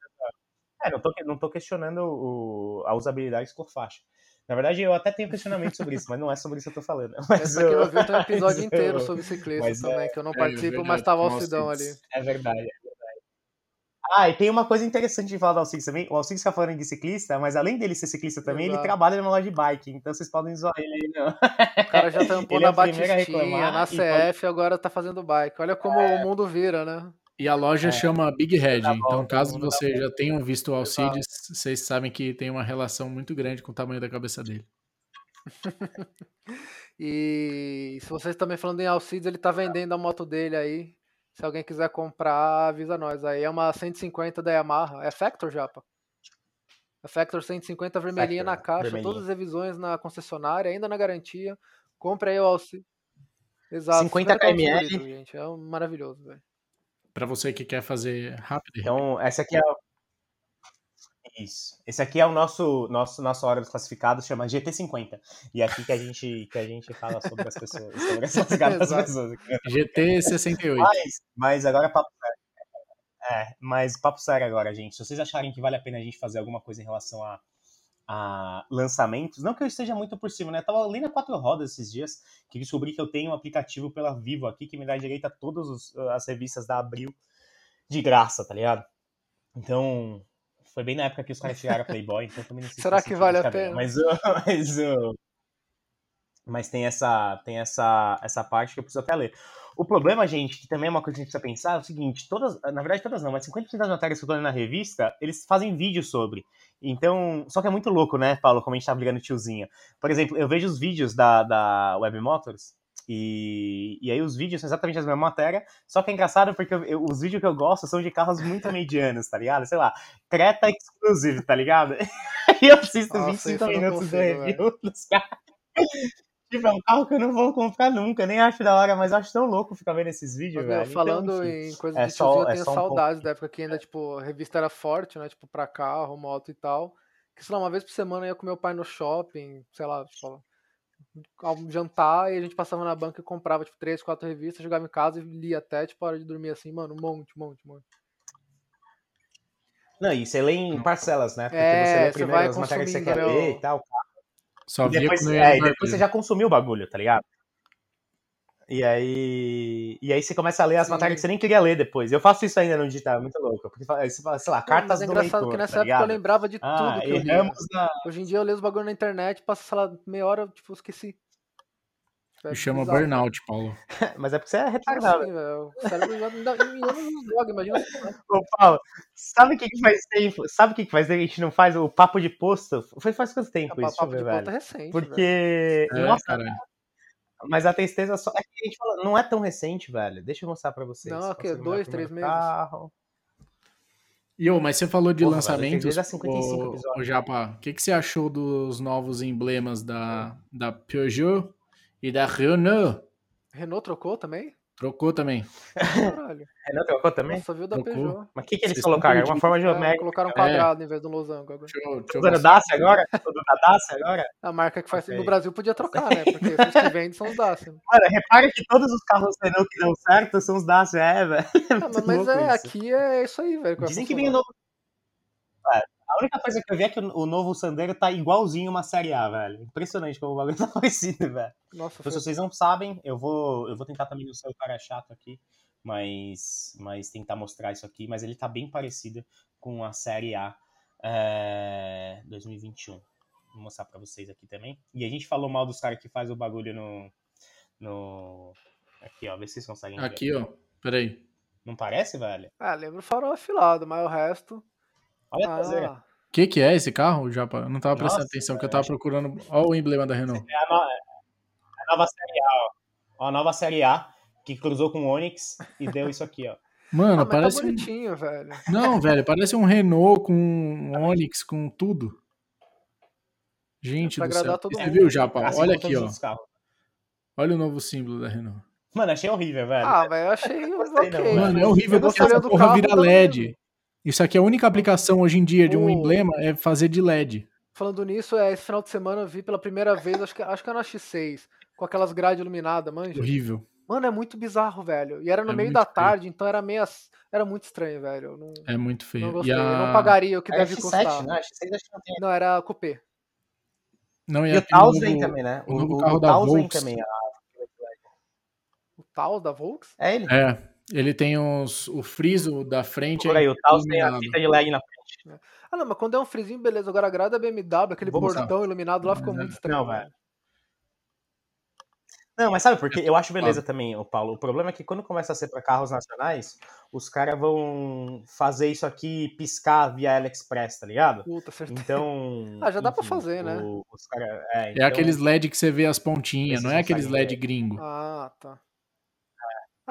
É, não tô, não tô questionando o, a usabilidade por faixa. Na verdade, eu até tenho questionamento sobre isso, mas não é sobre isso que eu tô falando. Mas, Essa aqui eu- viu, tem um episódio mas inteiro eu- sobre ciclismo mas é- também, que eu não é participo, verdade, mas tava o Alcidão ali. É verdade, é verdade. Ah, e tem uma coisa interessante de falar do Alcides também. O Alcides fica falando de ciclista, mas além dele ser ciclista também, ele Exato. trabalha numa loja de bike. Então vocês podem zoar ele aí, não. O cara já tampou Ele é na Batistinha, na e CF, agora tá fazendo bike. Olha como o mundo vira, né? E a loja É. chama Big Head. Dá Então, volta, caso mundo dá vocês já tenham visto o Alcides, vocês sabem que tem uma relação muito grande com o tamanho da cabeça dele. E se vocês também falando em Alcides, ele tá vendendo a moto dele aí. Se alguém quiser comprar, avisa nós. Aí é uma 150 da Yamaha. É Factor, Japa? É Factor 150 vermelhinha Factor, na caixa, vermelhinha. todas as revisões na concessionária, ainda na garantia. Compre aí o Alcides. Exato. 50 km por kml. É um maravilhoso, velho. Pra você que quer fazer rápido. Então, essa aqui é. Isso. Esse aqui é o nosso, nosso nossa hora dos classificados, chama GT50. E é aqui que a gente, que a gente fala sobre as pessoas, sobre as classificadas das pessoas. GT 68. Mas, mas agora é papo sério. É, mas papo sério agora, gente. Se vocês acharem que vale a pena a gente fazer alguma coisa em relação a, a lançamentos, não que eu esteja muito por cima, né? Eu tava lendo a quatro rodas esses dias, que descobri que eu tenho um aplicativo pela Vivo aqui que me dá direito a todas os- as revistas da Abril de graça, tá ligado? Então, foi bem na época que os caras tiraram a Playboy, então também não sei se Será que vale a pena? Mas, mas, o- mas tem essa tem essa essa parte que eu preciso até ler. O problema, gente, que também é uma coisa que a gente precisa pensar, é o seguinte, todas, na verdade todas não, mas 50% das matérias que eu tô lendo na revista, eles fazem vídeo sobre. Então, só que é muito louco, né, Paulo, como a gente tá brigando tiozinho. Por exemplo, eu vejo os vídeos da, da Web Motors, e, e aí os vídeos são exatamente as mesmas matérias, só que é engraçado porque eu- eu- os vídeos que eu gosto são de carros muito medianos, tá ligado? Sei lá, Creta Exclusive, tá ligado? E eu assisto Nossa, 25 isso eu não minutos do consigo, review dos caras. Tipo, é um carro que eu não vou comprar nunca, nem acho da hora, mas eu acho tão louco ficar vendo esses vídeos, Mas, meu, velho. falando então, em coisa é de só- tiozinho, eu é tenho só um saudades da época que ainda, tipo, a revista era forte, né? Tipo, pra carro, moto e tal. Que, sei lá, uma vez por semana eu ia com meu pai no shopping, sei lá, tipo, ao jantar, e a gente passava na banca e comprava, tipo, três, quatro revistas, jogava em casa e lia até, tipo, a hora de dormir assim, mano, um monte, um monte, um monte. Não, e você lê em parcelas, né? Porque É, você lê você primeiro vai as matérias que você quer ler o- e tal. Só E via depois, eu é, e depois você já consumiu o bagulho, tá ligado? E aí, e aí você começa a ler as Sim. matérias que você nem queria ler depois. Eu faço isso ainda no digital, é muito louco. Porque você fala, sei lá, Não, cartas mas é do engraçado leitor, que nessa tá época eu ligado? lembrava de Ah, tudo que eu lia. na... Hoje em dia eu leio os bagulho na internet, passa, sei lá, meia hora, tipo, eu esqueci. É Me chama bizarro. burnout, Paulo. Mas é porque você é retardado. assim, velho? O cérebro já droga, imagina. Ô, Paulo, sabe o que, que faz tempo? Sabe o que, que faz tempo a gente não faz o papo de posto? Foi faz quanto tempo isso? Deixa eu Papo ver, de velho. ponta recente. velho. Porque. É, nossa, caralho. mas a tristeza só. É que a gente fala, não é tão recente, velho. Deixa eu mostrar pra vocês. Não, terminar dois, o três meses? Carro. E ô, mas você falou de Porra, lançamentos. velho, tem 55 ô, episódios. ô, Japa, o que, que você achou dos novos emblemas da, da Peugeot e da Renault? Renault trocou também? Trocou também. Caralho. Renan trocou também? Nossa, viu da Trocou. Peugeot. Mas o que, que eles Vocês colocaram? É uma forma É, geométrica. colocaram um É. quadrado em vez do losango agora. Deixa eu, deixa eu Usando. Dacia agora? Tudo da Dacia agora? A marca que faz Ok. no Brasil podia trocar, né? Porque os que vendem são os Dacia. Mano, repara que todos os carros Renault que dão certo são os Dacia, é, velho. É Ah, mas é, isso. aqui é isso aí, velho. Dizem que vem o novo. É, a única coisa que eu vi é que o novo Sandero tá igualzinho uma série A, velho. Impressionante como o bagulho tá parecido, velho. Nossa, Então, foi... se vocês não sabem, eu vou, eu vou tentar também não ser o cara chato aqui, mas, mas tentar mostrar isso aqui. Mas ele tá bem parecido com a série A é, 2021. Vou mostrar pra vocês aqui também. E a gente falou mal dos caras que faz o bagulho no. no... Aqui, ó, vê se vocês conseguem ver. Aqui, ó. Peraí. Não parece, velho? Ah, lembra o farol afilado, mas o resto. Olha a traseira. O que, que é esse carro, Japa? Eu não tava prestando Nossa, atenção, que eu velho. tava procurando. Olha o emblema da Renault. É a, no- é a nova série A, ó. A nova série A que cruzou com o Onix e deu isso aqui, ó. Mano, ah, mas parece tá um. bonitinho, velho. Não, velho, parece um Renault com um Onix, com tudo. Gente É do céu. Você mundo. viu, Japa? Assim Olha aqui, ó. Olha o novo símbolo da Renault. Mano, achei horrível, velho. Ah, velho, eu achei gostei, não, ok. Mano, é horrível porque gostei essa porra vira tá LED. mesmo. Isso aqui é a única aplicação hoje em dia de um O- emblema é fazer de LED. Falando nisso, é, esse final de semana eu vi pela primeira vez, acho que, acho que era na X6, com aquelas grades iluminadas, manja. Horrível. Mano, é muito bizarro, velho. E era no É meio da feio. tarde, então era meio. Era muito estranho, velho. Não, É muito não feio. gostei. E Eu a... não pagaria o que É deve X7, custar. né? X6 acho que não tem. Não, era coupé. Não, E o Taos novo- vem também, né? o da Taos vem Volks. também. ah. O Taos da Volks? É ele. É, ele tem os, o friso da frente. Por aí, o Taos tem a fita de LED na frente. Ah, não, mas quando é um frisinho, beleza. Agora a grade da BMW, aquele mostrar. portão iluminado lá ficou é- muito estranho. Não, velho. Não, mas sabe por quê? Eu acho beleza também, o Paulo. O problema é que quando começa a ser para carros nacionais, os caras vão fazer isso aqui piscar via AliExpress, tá ligado? Puta, certeza. Então. Ah, já dá pra enfim, fazer, né? o- os cara, é, É então- aqueles LED que você vê as pontinhas, não é aqueles LED gringo. Ah, tá.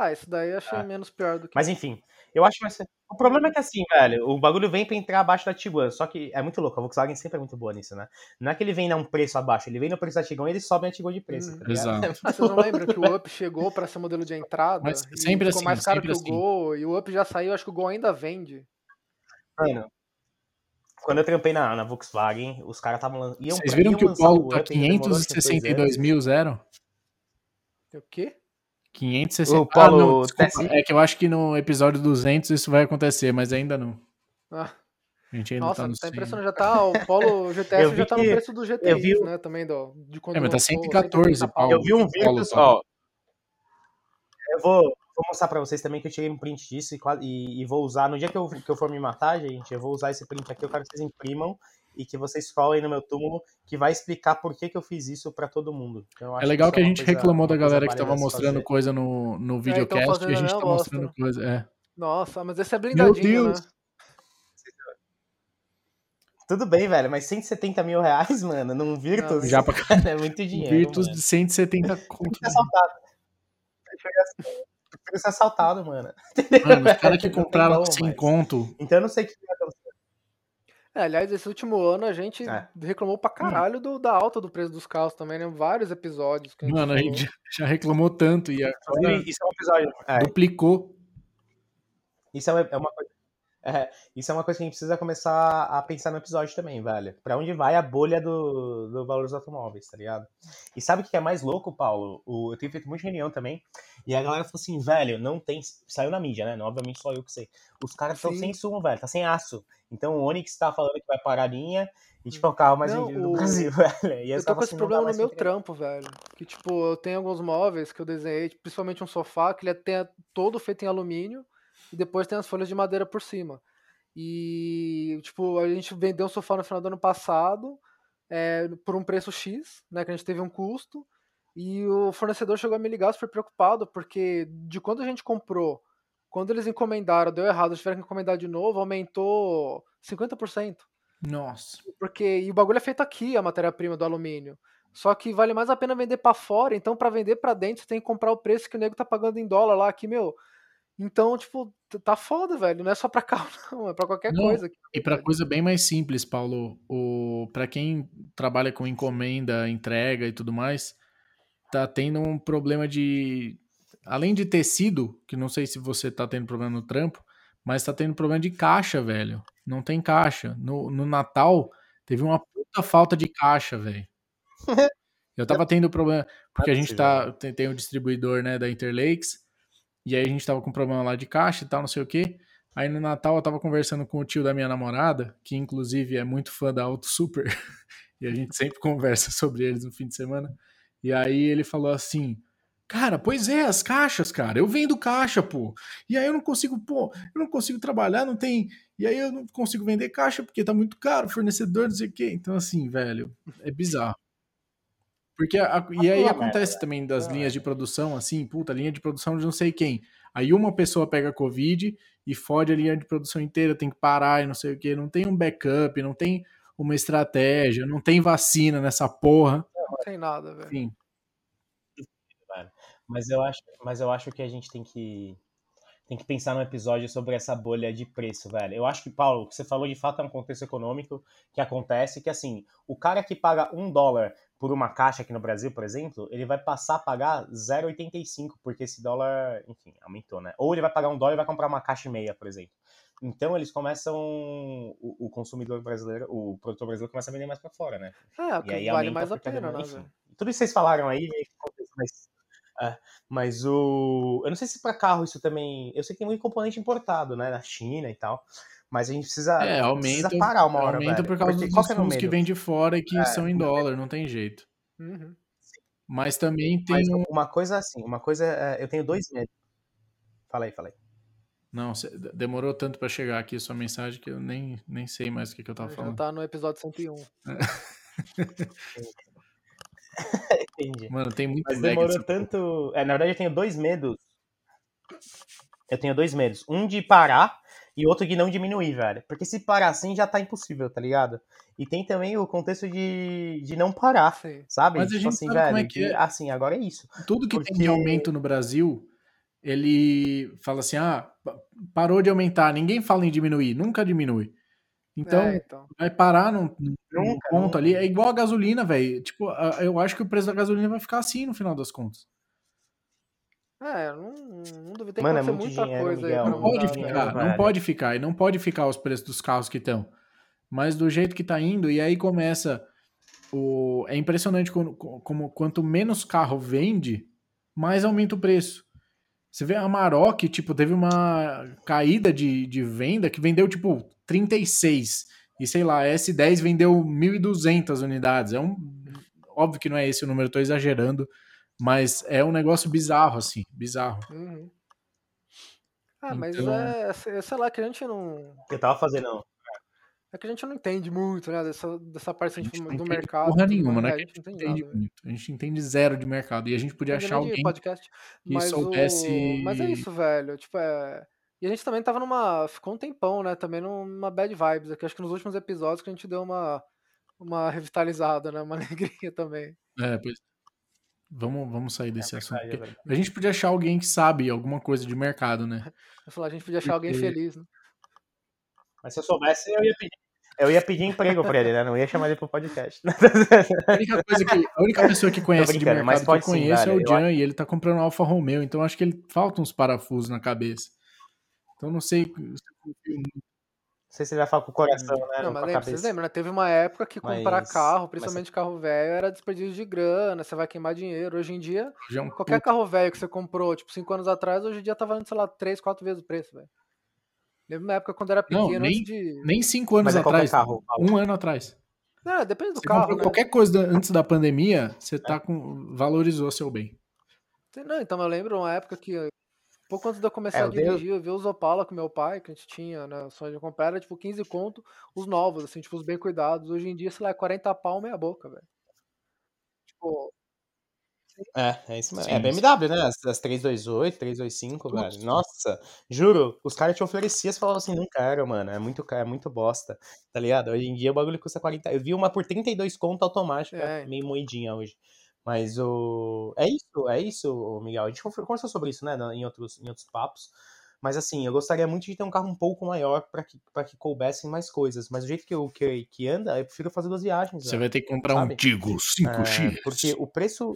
Ah, esse daí eu achei Ah. menos pior do que. Mas enfim, eu acho que vai ser. O problema é que assim, velho, o bagulho vem pra entrar abaixo da Tiguan, só que é muito louco, a Volkswagen sempre é muito boa nisso, né? Não é que ele vem a um preço abaixo, ele vem no preço da Tiguan e ele sobe a Tiguan de preço, tá ligado? Exato. É Ah, vocês não lembram que o Up chegou pra ser modelo de entrada? Mas e sempre ficou assim, mais caro que o assim. Gol, e o Up já saiu, acho que o Gol ainda vende. Mano, quando eu trampei na, na Volkswagen, os caras estavam Vocês viram que o Paulo tá Up, ainda demorou, acho que dois 562 anos. mil zero? O quê? 560. O Paulo ah, não, desculpa. TSI. É que eu acho que no episódio 200 isso vai acontecer, mas ainda não. Ah, A gente ainda nossa, tá no tá 100. impressionante. Já tá, o Polo Eu GTS vi já tá no preço do GTI, vi né? Também, do, de quando É, mas tá lançou, 114 130 pau. Eu vi um Paulo, Paulo. ó. Eu vou, vou mostrar pra vocês também que eu tirei um print disso e, e- e vou usar. No dia que eu, que eu for me matar, gente, eu vou usar esse print aqui. Eu quero que vocês imprimam e que vocês colhem no meu túmulo, que vai explicar por que, que eu fiz isso pra todo mundo. Então, É legal isso que a uma gente coisa- reclamou da galera que válida tava a se mostrando fazer. coisa no, no então videocast fazendo e a a gente tá mostrando coisa. É. Nossa, mas esse é Meu blindadinho, Deus! né? Tudo bem, velho, mas 170 mil reais, mano, num Virtus, Não, Já pra é muito dinheiro. Virtus mano. de 170 conto. Assaltado. Prefiro ser assaltado, mano. Mano, os caras que compraram sem mais. conto. Então eu não sei o que. É, aliás, esse último ano a gente É. reclamou pra caralho do- da alta do preço dos carros também, né? Vários episódios. Que a gente Mano, a gente já reclamou tanto e Inclusive, Isso é um episódio. é, duplicou. isso é uma- é uma coisa. É, isso é uma coisa que a gente precisa começar a pensar no episódio também, velho. Pra onde vai a bolha do, do valor dos automóveis, tá ligado? E sabe o que é mais louco, Paulo? O, eu tenho feito muita reunião também, e a galera falou assim, velho, não tem. Saiu na mídia, né? Obviamente só eu que sei. Os caras estão sem sumo, velho, tá sem aço. Então o Onix tá falando que vai parar a linha, e tipo, é o carro mais Não, vendido do o- Brasil, velho. E Eu tô com esse não problema no meu trampo, velho. Que, tipo, eu tenho alguns móveis que eu desenhei, principalmente um sofá, que ele é todo feito em alumínio, e depois tem as folhas de madeira por cima. E, tipo, a gente vendeu um sofá no final do ano passado, é, por um preço X, né, que a gente teve um custo, e o fornecedor chegou a me ligar super preocupado, porque de quando a gente comprou, quando eles encomendaram, deu errado, eles tiveram que encomendar de novo, aumentou 50%. Nossa. Porque e o bagulho é feito aqui, a matéria-prima do alumínio. Só que vale mais a pena vender pra fora, então pra vender pra dentro você tem que comprar o preço que o nego tá pagando em dólar lá aqui, meu. Então, tipo, tá foda, velho. Não é só pra carro, não, é pra qualquer Não, coisa. E para verdade. coisa bem mais simples, Paulo, o para quem trabalha com encomenda, entrega e tudo mais, tá tendo um problema de além de tecido, que não sei se você tá tendo problema no trampo, mas tá tendo problema de caixa, velho. Não tem caixa. No, no Natal teve uma puta falta de caixa, velho. Eu tava tendo problema, porque a gente tá tem, tem o distribuidor, né, da Interlakes, e aí a gente tava com problema lá de caixa e tal, não sei o quê. Aí no Natal eu tava conversando com o tio da minha namorada, que inclusive é muito fã da Auto Super, e a gente sempre conversa sobre eles no fim de semana. E aí ele falou assim: Cara, pois é, as caixas, cara. Eu vendo caixa, pô. E aí eu não consigo, pô, eu não consigo trabalhar, não tem. E aí eu não consigo vender caixa porque tá muito caro, fornecedor, não sei o quê. Então, assim, velho, é bizarro. Porque a- e aí acontece merda, também das linhas de produção, assim, puta, linha de produção de não sei quem. Aí uma pessoa pega Covid e fode a linha de produção inteira, tem que parar e não sei o quê. Não tem um backup, não tem uma estratégia, não tem vacina nessa porra. Não tem nada, velho. Enfim, velho. Mas eu acho, mas eu acho que a gente tem que tem que pensar num episódio sobre essa bolha de preço, velho. Eu acho que, Paulo, o que você falou de fato é um contexto econômico que acontece que, assim, o cara que paga um dólar por uma caixa aqui no Brasil, por exemplo, ele vai passar a pagar 0,85, porque esse dólar, enfim, aumentou, né? Ou ele vai pagar um dólar e vai comprar uma caixa e meia, por exemplo. Então eles começam, o, o consumidor brasileiro, o produtor brasileiro começa a vender mais pra fora, né? É, E que aí vale mais a pena, né, enfim. Tudo isso que vocês falaram aí, mas, é, mas o. Eu não sei se para carro isso também. Eu sei que tem muito componente importado, né? Da China e tal. Mas a gente precisa, é, precisa aumenta, parar uma hora. aumenta velho. por causa Porque dos é insumos que vem de fora e que É, são em dólar, não tem jeito. Uhum. Mas também tem Mas um. uma coisa assim, uma coisa. é, Eu tenho dois medos. Falei, falei. Não, cê- demorou tanto pra chegar aqui a sua mensagem que eu nem, nem sei mais o que, que eu tava Já falando. tá no episódio 101. Entendi. Mano, tem muito Mas demorou dessa tanto. É, na verdade, eu tenho dois medos. Eu tenho dois medos. Um de parar e outro de não diminuir, velho. Porque se parar assim já tá impossível, tá ligado? E tem também o contexto de, de não parar, Sim. sabe? Mas a tipo gente assim, sabe velho, como é que é. assim, agora é isso. Tudo que tem de Porque- aumento no Brasil, ele fala assim: ah, pa- parou de aumentar, ninguém fala em diminuir, nunca diminui. Então, É, então. vai parar num, num Nunca, ponto nunca. ali. É igual a gasolina, velho. Tipo, eu acho que o preço da gasolina vai ficar assim no final das contas. É, não, não duvido. Tem Mano, que é muito muita dinheiro, coisa Miguel, aí Não pode mudar, dinheiro, ficar, não velho. pode ficar. E não pode ficar os preços dos carros que estão. Mas do jeito que tá indo, e aí começa o. É impressionante como, como quanto menos carro vende, mais aumenta o preço. Você vê a Maroc, tipo, teve uma caída de, de venda que vendeu, tipo, 36. E sei lá, a S10 vendeu 1.200 unidades. É um. Óbvio que não é esse o número, eu tô exagerando. Mas é um negócio bizarro, assim. Bizarro. Uhum. Ah, mas Então- é, sei lá, que a gente não. Eu tava fazendo. É que a gente não entende muito, né, dessa, dessa parte A gente tipo, não do mercado. porra nenhuma, né? né? Que A gente não entende nada, velho. muito. A gente entende zero de mercado. E a gente podia achar alguém. podcast. que Mas, soubesse- o... mas é isso, velho. Tipo, é. E a gente também tava numa. Ficou um tempão, né? Também numa bad vibes aqui. Acho que nos últimos episódios que a gente deu uma. Uma revitalizada, né? Uma alegria também. É, pois. Vamos, vamos sair desse assunto. verdade, é porque verdade. A gente podia achar alguém que sabe alguma coisa de mercado, né? Eu falar, a gente podia achar alguém Porque- feliz, né? Mas se eu soubesse, eu ia pedir. Eu ia pedir emprego pra ele, né? Não ia chamar ele pro podcast. A única, coisa que, a única pessoa que conhece de brincando, mas mercado que eu pode sim, conheço é o eu Jan e ele tá comprando um Alfa Romeo, então acho que ele falta uns parafusos na cabeça. Então não sei se eu confio muito. Sei se ele vai falar com o coração, né? Não, não mas lembra, vocês lembram, né? Teve uma época que comprar Mas- carro, mas- principalmente carro velho, era desperdício de grana, você vai queimar dinheiro. Hoje em dia, é um qualquer puta- carro velho que você comprou, tipo, 5 anos atrás, hoje em dia tá valendo, sei lá, 3, 4 vezes o preço, velho. Lembro na época quando era Não, pequeno, nem- antes de. Nem cinco anos Mas é atrás. carro. Um ano atrás. É, depende do Você carro, né? qualquer coisa da- antes da pandemia, você tá com. valorizou seu bem. Não, então eu lembro uma época que, pouco antes de eu começar É, a dirigir, eu vi os Opala com meu pai, que a gente tinha, né? Sonho de comprar era tipo 15 conto, os novos, assim, tipo, os bem cuidados. Hoje em dia, sei lá, é 40 pau, meia boca, velho. Tipo, É, é isso mesmo. Sim, é BMW, né? As, as 328, 325, Tudo. velho. Nossa, juro, os caras te ofereciam, você falava assim, não quero, mano, é muito, é muito bosta, tá ligado? Hoje em dia o bagulho custa 40. Eu vi uma por 32 conto automática, É. meio moedinha hoje. Mas o. É isso, é isso, Miguel. A gente conver- conversou sobre isso, né, em outros, em outros papos. Mas assim, eu gostaria muito de ter um carro um pouco maior pra que, pra que coubessem mais coisas. Mas do jeito que, eu, que, que anda, eu prefiro fazer duas viagens. Você velho. vai ter que comprar Sabe? um Tigo 5X. É, porque o preço.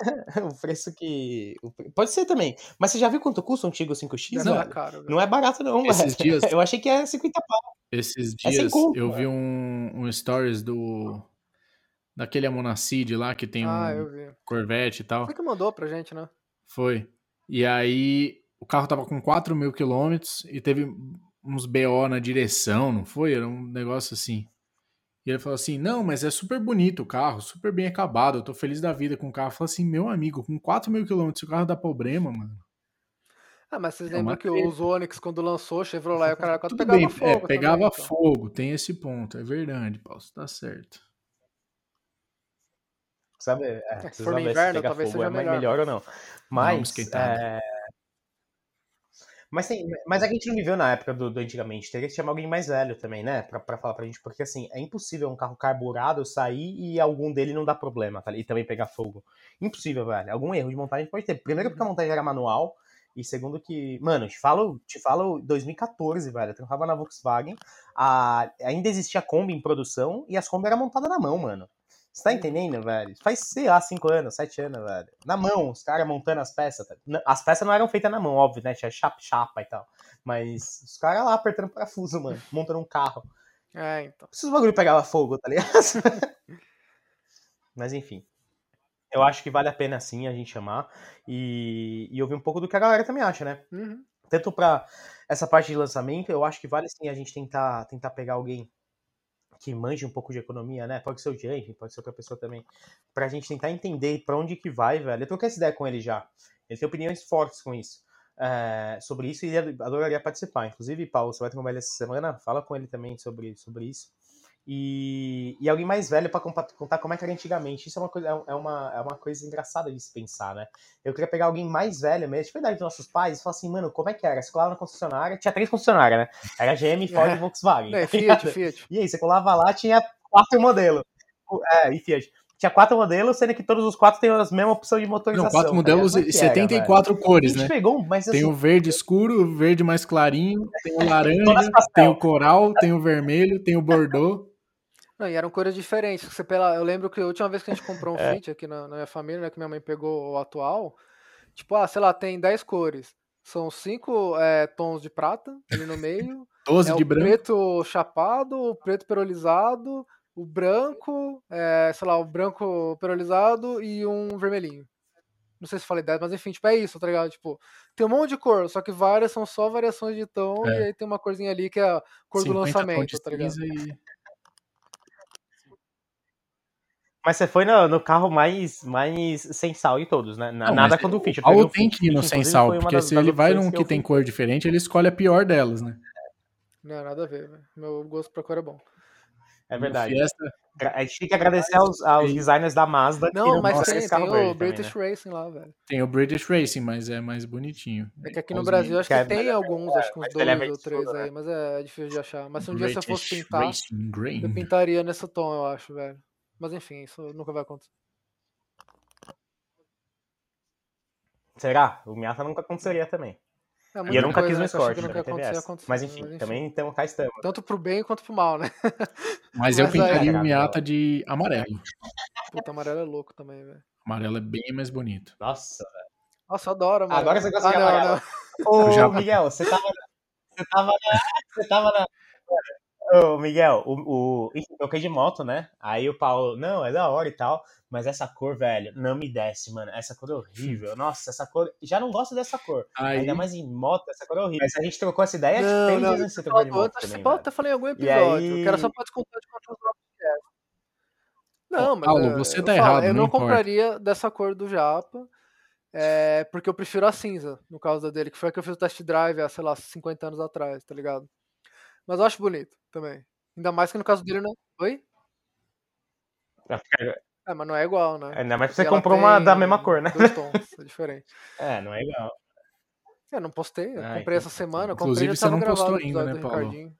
o preço que. Pode ser também. Mas você já viu quanto custa um Tigo 5X, deve tá velho? caro. Não é barato, não, Esses velho. dias- Eu achei que era 50 pau. Esses É dias conto, eu vi um, um stories do. Daquele Amonacid lá que tem Ah, um. Corvette e tal. Você que mandou pra gente, né? Foi. E aí o carro tava com 4 mil quilômetros e teve uns BO na direção, não foi? Era um negócio assim. E ele falou assim: não, mas é super bonito o carro, super bem acabado, eu tô feliz da vida com o carro. Eu falei assim: meu amigo, com 4 mil quilômetros, o carro dá problema, mano. Ah, mas vocês É lembram que os Onix, quando lançou, Chevrolet, o cara quase Tudo pegava bem, fogo. é, também, pegava então. fogo, tem esse ponto, é verdade, Paulo, tá certo. Sabe? É, se precisa for no ver se inverno, pega talvez fogo seja é mais melhor. melhor ou não. Mas. é, Mas, tem, mas a gente não viveu na época do, do antigamente. Teria que chamar alguém mais velho também, né? Pra, pra falar pra gente. Porque assim, é impossível um carro carburado sair e algum dele não dar problema, tá? E também pegar fogo. Impossível, velho. Algum erro de montagem pode ter. Primeiro porque a montagem era manual. E segundo que, mano, te falo, te falo 2014, velho. Eu trabalhava na Volkswagen. A, ainda existia Kombi em produção e as Kombi eram montadas na mão, mano. Você tá entendendo, velho? Faz, sei lá, 5 anos, 7 anos, velho. Na mão, os caras montando as peças. tá? As peças não eram feitas na mão, óbvio, né? Tinha chapa, chapa e tal. Mas os caras lá apertando parafuso, mano. Montando um carro. É, então. Se os bagulho pegava fogo, tá ligado? Mas enfim. Eu acho que vale a pena sim a gente chamar e, e ouvir um pouco do que a galera também acha, né? Uhum. Tanto pra essa parte de lançamento, eu acho que vale sim a gente tentar, tentar pegar alguém que manje um pouco de economia, né? Pode ser o Jean, pode ser outra pessoa também. Pra gente tentar entender pra onde que vai, velho. Eu troquei essa ideia com ele já. Ele tem opiniões fortes com isso. é, sobre isso e ele adoraria participar. Inclusive, Paulo, você vai trabalhar essa semana? Fala com ele também sobre, sobre isso. E, e alguém mais velho pra compa- contar como é que era antigamente. Isso é uma coisa, é uma, é uma coisa engraçada de se pensar, né? Eu queria pegar alguém mais velho mesmo, tipo a idade dos nossos pais, e falar assim, mano, como é que era? Você colava na concessionária, tinha três concessionárias, né? Era GM, Ford e Volkswagen. É tá? Fiat, Fiat. E aí, você colava lá, tinha quatro modelos. É, e Fiat. Tinha quatro modelos, sendo que todos os quatro têm a mesma opção de motorização. Não, quatro tá modelos e é era, 74 velho? cores, né? pegou, mas assim, Tem o verde escuro, o verde mais clarinho, tem o laranja, tem o coral, tem o vermelho, tem o bordô. Não, e eram cores diferentes. Você pela... Eu lembro que a última vez que a gente comprou um É. Fiat aqui na, na minha família, né, que minha mãe pegou o atual, tipo, ah, sei lá, tem 10 cores. São cinco é, tons de prata ali no meio. 12 é de o branco. preto chapado, o preto perolizado, o branco, é, sei lá, o branco perolizado e um vermelhinho. Não sei se falei 10, mas enfim, tipo, é isso, tá ligado? Tipo, tem um monte de cor, só que várias são só variações de tom, É. e aí tem uma corzinha ali que é a cor do 50 tons lançamento, tá ligado? e... Mas você foi no, no carro mais, mais sem sal de todos, né? Não, Nada contra o Fit. O Paulo tem que ir no sem sal, porque das, se das ele vai num que eu tem fui. cor diferente, ele escolhe a pior delas, né? Não, nada a ver, velho. Meu gosto pra cor é bom. É verdade. Fiesta, A gente tem que agradecer aos, aos designers da Mazda que Não, mas tem, tem o também, British né? Racing lá, velho. tem o British Racing, mas é mais bonitinho. É que aqui no Brasil acho que é- que tem alguns, acho que uns é dois ou três né? aí, mas é difícil de achar. Mas se um dia você fosse British pintar, eu pintaria nesse tom, eu acho, velho. Mas enfim, isso nunca vai acontecer. Será? O Miata nunca aconteceria também. É E eu nunca coisa, quis no né, que eu achei Escort, que né? Mas enfim, também então cá estamos. Tanto pro bem quanto pro mal, né? Mas eu Mas aí- pintaria o Miata de amarelo. Puta, amarelo é louco também, velho. Amarelo é bem mais bonito. Nossa, Nossa, eu adoro, mano. Agora você gosta ah, de não, amarelo. não. Ô, Já- Miguel, você tava, Você tava na. Você tava na. Ô, Miguel, o, o, eu caí de moto, né? Aí o Paulo, não, é da hora e tal, mas essa cor, velho, não me desce, mano. Essa cor é horrível. Nossa, essa cor. Já não gosto dessa cor. Aí, Ainda mais em moto, essa cor é horrível. Mas a gente trocou essa ideia Não, três não, de você trocar de moto eu também, falei em algum E episódio. aí- O cara só pode contar de contra os nossos podcasts. Não, mas. Paulo, é, você eu tá falo, errado, Eu não não compraria dessa cor do Japa. é, porque eu prefiro a cinza, no caso da dele, que foi a que eu fiz o test drive há, sei lá, 50 anos atrás, tá ligado? Mas eu acho bonito também. Ainda mais que no caso dele não. Oi? É, mas não é igual, né? Ainda mais que você comprou uma da mesma cor, né? Dois tons, é diferente. É, não é igual. É, não postei, eu Ah, comprei essa semana, eu comprei Inclusive, você tava não postou ainda, né, Paulo? Ricardinho.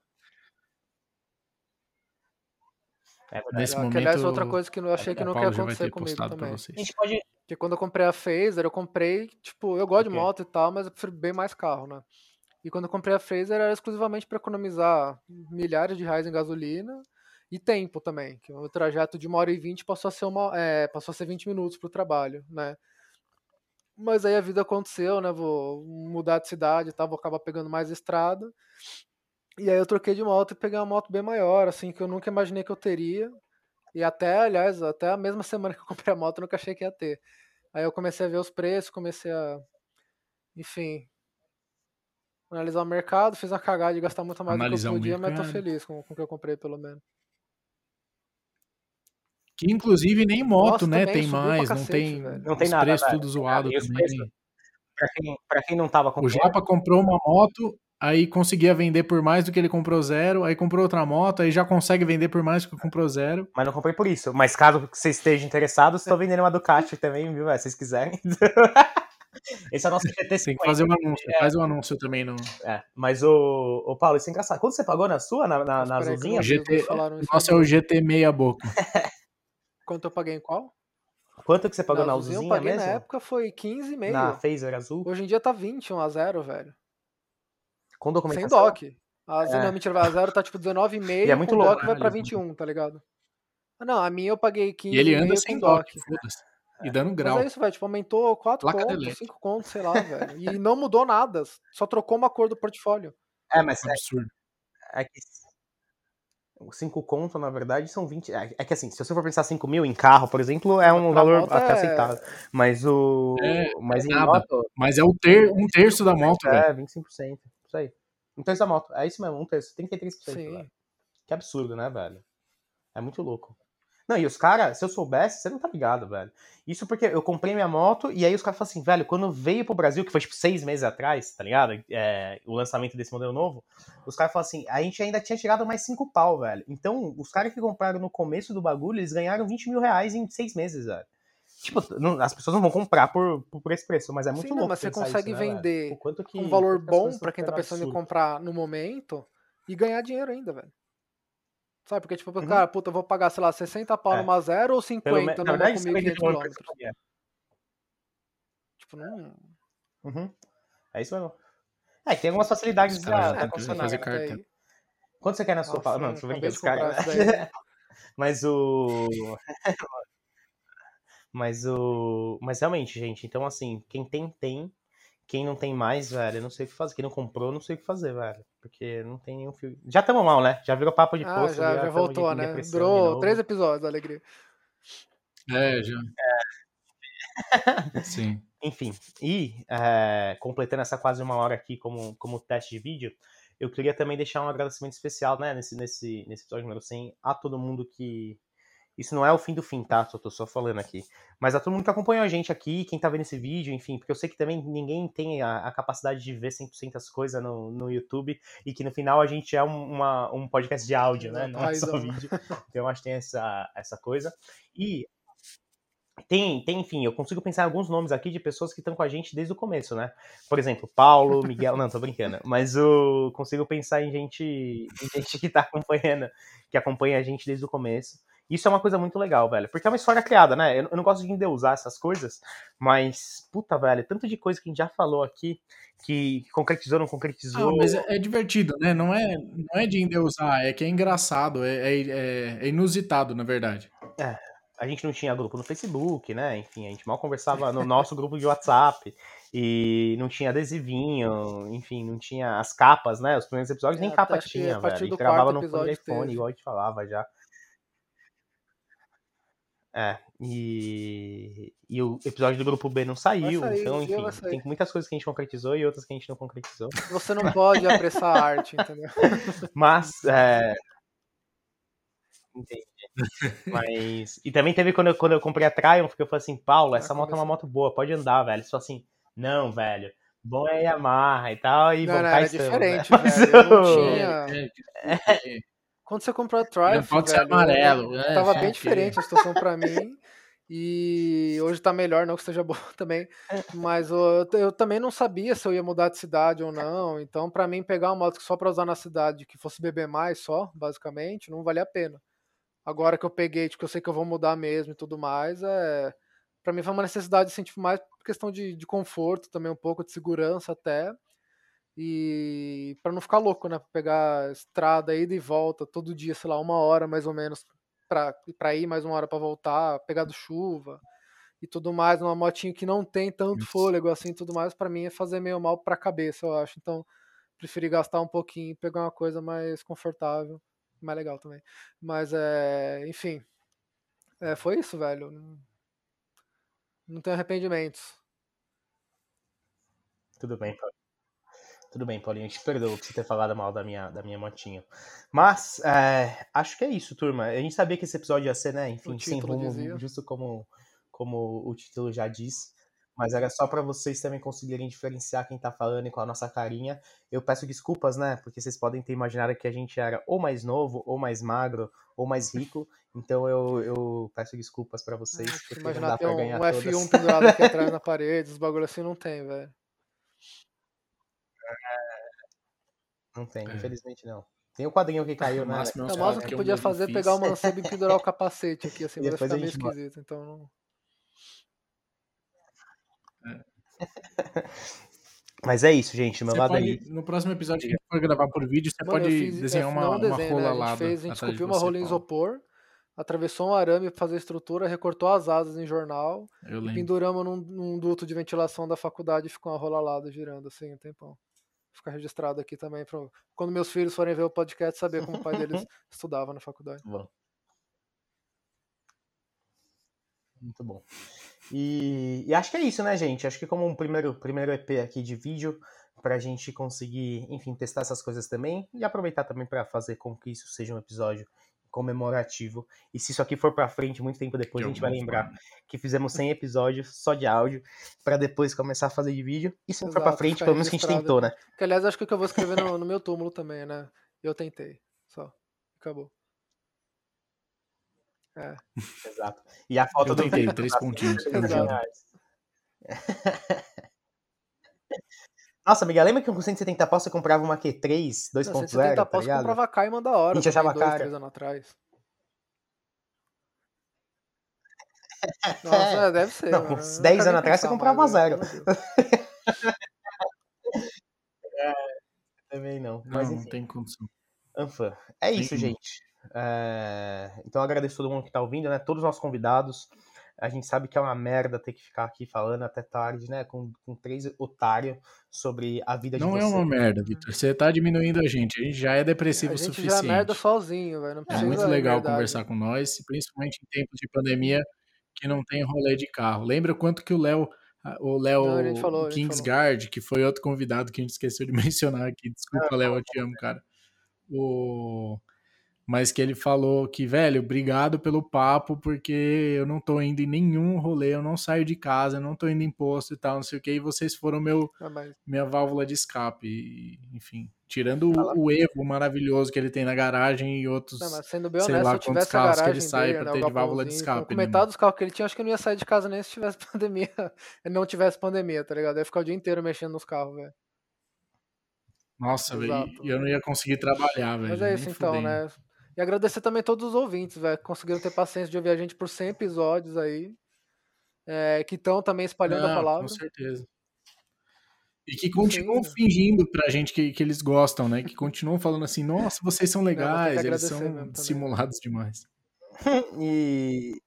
É. Nesse que, momento, aliás, outra coisa que eu achei que nunca ia acontecer comigo também. A vocês. gente pode. Porque quando eu comprei a Phaser, eu comprei, tipo, eu gosto de O quê? moto e tal, mas eu prefiro bem mais carro, né? E quando eu comprei a Phaser era exclusivamente para economizar milhares de reais em gasolina e tempo também, que o trajeto de uma hora e vinte passou a ser uma, é, passou a ser 20 minutos pro trabalho, né? Mas aí a vida aconteceu, né? Vou mudar de cidade tal, vou acabar pegando mais estrada. E aí eu troquei de moto e peguei uma moto bem maior, assim, que eu nunca imaginei que eu teria. E até, aliás, até a mesma semana que eu comprei a moto, eu nunca achei que ia ter. Aí eu comecei a ver os preços, comecei a, enfim, analisar o mercado, fiz uma cagada de gastar muito mais Analisar do o que eu podia, mas tô feliz com, com o que eu comprei, pelo menos. Que inclusive nem moto, Nossa, né? também Tem mais, não cacete, tem. velho. Não tem os nada, preços velho. tudo zoado os também. Pra quem, pra quem não tava O comprando. Japa comprou uma moto, aí conseguia vender por mais do que ele comprou zero, aí comprou outra moto, aí já consegue vender por mais do que comprou zero. Mas não comprei por isso. Mas caso você esteja interessado, estou vendendo uma Ducati também, viu? Se vocês quiserem. Esse é o nosso GT50. Tem que fazer um anúncio. Faz um anúncio também no. É, mas o, o Paulo, isso é engraçado. Quanto você pagou na sua, na, na, Mas na eu azulzinha? GT Nossa, é o GT meia boca. Quanto eu paguei em qual? Quanto que você pagou na, azulzinha eu azulzinha paguei mesmo? na época foi 15,5. Na Phaser azul? Hoje em dia tá 20, 1 a 0 velho. Com Sem documentação? DOC. A azul, É. não, mentira, vai a zero tá tipo 19,5 E é muito com louco, DOC vai pra caralho. 21, tá ligado? Ah, Não, a minha eu paguei 15 E ele anda sem DOC. DOC, foda-se. E dando Mas grau. é isso, velho. Tipo, aumentou 4 Placa de contos, elétrica. 5 contos, sei lá, velho. E não mudou nada. Só trocou uma cor do portfólio. É, mas é, Absurdo. é que 5 conto, na verdade, são 20. É, é que assim, se você for pensar 5 mil em carro, por exemplo, é um Pra valor moto até é- aceitável. Mas o. É, mas em nada. moto, Mas é o ter, um terço da moto, velho. é 25%. Isso aí. Um terço da moto. É isso mesmo, um terço. 33%. Sim. velho. Que absurdo, né, velho? É muito louco. Não, e os caras, se eu soubesse, você não tá ligado, velho. Isso porque eu comprei minha moto e aí os caras falaram assim, velho, quando veio pro Brasil, que foi tipo seis meses atrás, tá ligado? É, o lançamento desse modelo novo, os caras falaram assim, a gente ainda tinha tirado mais cinco pau, velho. Então, os caras que compraram no começo do bagulho, eles ganharam 20 mil reais em seis meses, velho. Tipo, não- as pessoas não vão comprar por, por esse preço, mas é muito Sim, não, louco. mas você consegue isso, né, vender O quanto que, Um valor bom estão quem tá pensando em absurdo. comprar no momento e ganhar dinheiro ainda, velho. Sabe? Porque, tipo, Uhum. cara, puta, eu vou pagar, sei lá, 60 pau É. numa zero ou Pelo 50 menos, na numa verdade, com você vende 1.500 pelo preço quilômetros. Tipo, não. Uhum. É isso mesmo. É, tem algumas facilidades da, tentam concessionária. fazer né? Quanto você quer na sua Nossa, Paulo? Não, tô brincando, daí. Mas o. Mas o. Mas realmente, gente, então assim, quem tem, tem. Quem não tem mais, velho, eu não sei o que fazer. Quem não comprou, eu não sei o que fazer, velho. Porque não tem nenhum fio. Já estamos mal, né? Já virou papo de Ah, poço. já, já tamo voltou, de né? de Durou novo. três episódios, alegria. É, já. Sim. Enfim, e é, completando essa quase uma hora aqui como, como teste de vídeo, eu queria também deixar um agradecimento especial, né, nesse, nesse, nesse episódio número 100, a todo mundo que. Isso não é o fim do fim, tá? Só tô só falando aqui. Mas a todo mundo que acompanhou a gente aqui, quem tá vendo esse vídeo, enfim, porque eu sei que também ninguém tem a, a capacidade de ver 100% as coisas no, no YouTube e que no final a gente é um, uma, um podcast de áudio, né? Não é só vídeo. Então acho que tem essa, essa coisa. E tem, tem, enfim, eu consigo pensar em alguns nomes aqui de pessoas que estão com a gente desde o começo, né? Por exemplo, Paulo, Miguel, não, tô brincando, mas eu consigo pensar em gente, em gente que tá acompanhando, que acompanha a gente desde o começo. Isso é uma coisa muito legal, velho, porque é uma história criada, né? Eu, eu não gosto de endeusar essas coisas, mas, puta, velho, tanto de coisa que a gente já falou aqui, que concretizou, não concretizou. Ah, mas é, é divertido, né? Não é, não é de endeusar, é que é engraçado, é, é, é- é inusitado, na verdade. a gente não tinha grupo no Facebook, né? Enfim, a gente mal conversava no nosso grupo de WhatsApp. E não tinha adesivinho, enfim, não tinha as capas, né? Os primeiros episódios É, nem capa tinha, velho. A gente gravava no fone episódio iPhone, teve. igual a gente falava já. É, e, e o episódio do grupo B não saiu, sair, então, enfim, tem muitas coisas que a gente concretizou e outras que a gente não concretizou. Você não pode apressar a arte, entendeu? Mas, é... Entendi. Mas... E também teve quando eu, quando eu comprei a Triumph, que eu falei assim, Paulo, essa moto é uma moto boa, pode andar, velho. Falou assim, não, velho, bom é Yamaha e tal, e Não, bom, não, era estamos, diferente, né? velho. Eu não Mas, tinha- É, Quando você comprou a Triumph, pode ser amarelo. eu- é, tava sei bem diferente a situação pra mim. E hoje tá melhor, não que esteja bom também. Mas eu, eu também não sabia se eu ia mudar de cidade ou não. Então, pra mim, pegar uma moto só pra usar na cidade, que fosse beber mais só, basicamente, não valia a pena. Agora que eu peguei, tipo, que eu sei que eu vou mudar mesmo e tudo mais, é. Pra mim foi uma necessidade, assim, tipo, mais por questão de, de conforto, também um pouco de segurança até. E pra não ficar louco, né? Pra pegar estrada, ida e volta, todo dia, sei lá, uma hora mais ou menos pra, pra ir, mais uma hora pra voltar, pegado chuva e tudo mais, numa motinho que não tem tanto Isso. fôlego assim tudo mais, pra mim é fazer meio mal pra cabeça, eu acho. Então, preferi gastar um pouquinho e pegar uma coisa mais confortável, mais legal também. Mas é, enfim, é, foi isso, velho. Não- Não tenho arrependimentos. Tudo bem, Paulinho. Tudo bem, Paulinho. Eu te perdoo por você ter falado mal da minha, da minha motinha. Mas, é, acho que é isso, turma. A gente sabia que esse episódio ia ser, né? Enfim, sem rumo, dizia. justo como, como o título já diz. Mas era só pra vocês também conseguirem diferenciar quem tá falando e com a nossa carinha. Eu peço desculpas, né? Porque vocês podem ter imaginado que a gente era ou mais novo, ou mais magro, ou mais rico. Então eu, eu peço desculpas pra vocês, que porque não imaginar dá ter pra um, ganhar um todas. F1 pendurado aqui atrás na parede, os bagulho assim não tem, velho. Não tem, É. infelizmente não. Tem o quadrinho que caiu, No né? máximo é O máximo que podia fazer é pegar o mancebo e pendurar o capacete aqui, assim, mas depois ficar meio esquisito, então não. Mas é isso, gente. Meu Você lado pode, no próximo episódio que a gente for gravar por vídeo, você Mano, pode fiz, desenhar é, uma, um uma desenho, rola né? A gente fez, a gente uma rola em isopor, atravessou um arame pra fazer estrutura, recortou as asas em jornal, e penduramos num, num duto de ventilação da faculdade e ficou uma rola girando assim um tempão. Ficar registrado aqui também, pra quando meus filhos forem ver o podcast, saber como o pai deles estudava na faculdade. Bom. Muito bom. E, e acho que é isso, né, gente? Acho que como um primeiro, primeiro EP aqui de vídeo, pra gente conseguir, enfim, testar essas coisas também e aproveitar também pra fazer com que isso seja um episódio comemorativo. E se isso aqui for pra frente, muito tempo depois, De a gente vai lembrar forma. que fizemos 100 episódios só de áudio, pra depois começar a fazer de vídeo. E se não for pra Exato, frente, pelo menos que a gente tentou, né? Que aliás acho que o que eu vou escrever no, no meu túmulo também, né? Eu tentei. Só. Acabou. É. Exato. E a foto Eu do tentei, vídeo três das pontinhos. 100 Exato. reais. Nossa, amiga, lembra que com 170 pau você comprava uma Q3 Não, 2.0, 170 tá pau você comprava Cayman da hora. A gente achava dois, cara. três anos atrás. Nossa, é, deve ser. Não, mano. uns Eu não 10 quero anos atrás você comprava mais, zero. pelo amor de Deus. Também não. Não, Mas não enfim, tem condição. Anfã. É isso, Tem- gente. É, Então eu agradeço todo mundo que tá ouvindo, né? Todos os nossos convidados. A gente sabe que é uma merda ter que ficar aqui falando até tarde, né? Com, com três otários sobre a vida de Não é vocês. uma merda, Vitor. Você tá diminuindo a gente. A gente já é depressivo A o gente já é suficiente. merda sozinho, velho. Não É muito legal merdade. conversar com nós, principalmente em tempos de pandemia que não tem rolê de carro. Lembra quanto que o Léo, o Léo Não, Kingsguard, que foi outro convidado que a gente esqueceu de mencionar aqui. Desculpa, Léo, eu te amo, cara. O... Mas que ele falou que, velho, obrigado pelo papo, porque eu não tô indo em nenhum rolê, eu não saio de casa, eu não tô indo em posto e tal, não sei o que, e vocês foram meu, Ah, mas minha válvula de escape. E, enfim, tirando Fala. o, o Evo maravilhoso que ele tem na garagem e outros Não, mas sendo bem sei honesto, lá quantos carros que ele sai dele, pra né, ter o de válvula de escape, Com né, metade dos carros que ele tinha, acho que eu não ia sair de casa nem se tivesse pandemia. não tivesse pandemia, tá ligado? Eu ia ficar o dia inteiro mexendo nos carros, velho. Nossa, velho, e eu não ia conseguir trabalhar, velho. Mas é isso então, fudendo. né? E agradecer também todos os ouvintes, velho, que conseguiram ter paciência de ouvir a gente por 100 episódios aí. é, que estão também espalhando a Não, palavra. Com certeza. E que continuam Sim. fingindo pra gente que, que eles gostam, né? Que continuam falando assim, nossa, vocês são legais, eles são simulados demais. E,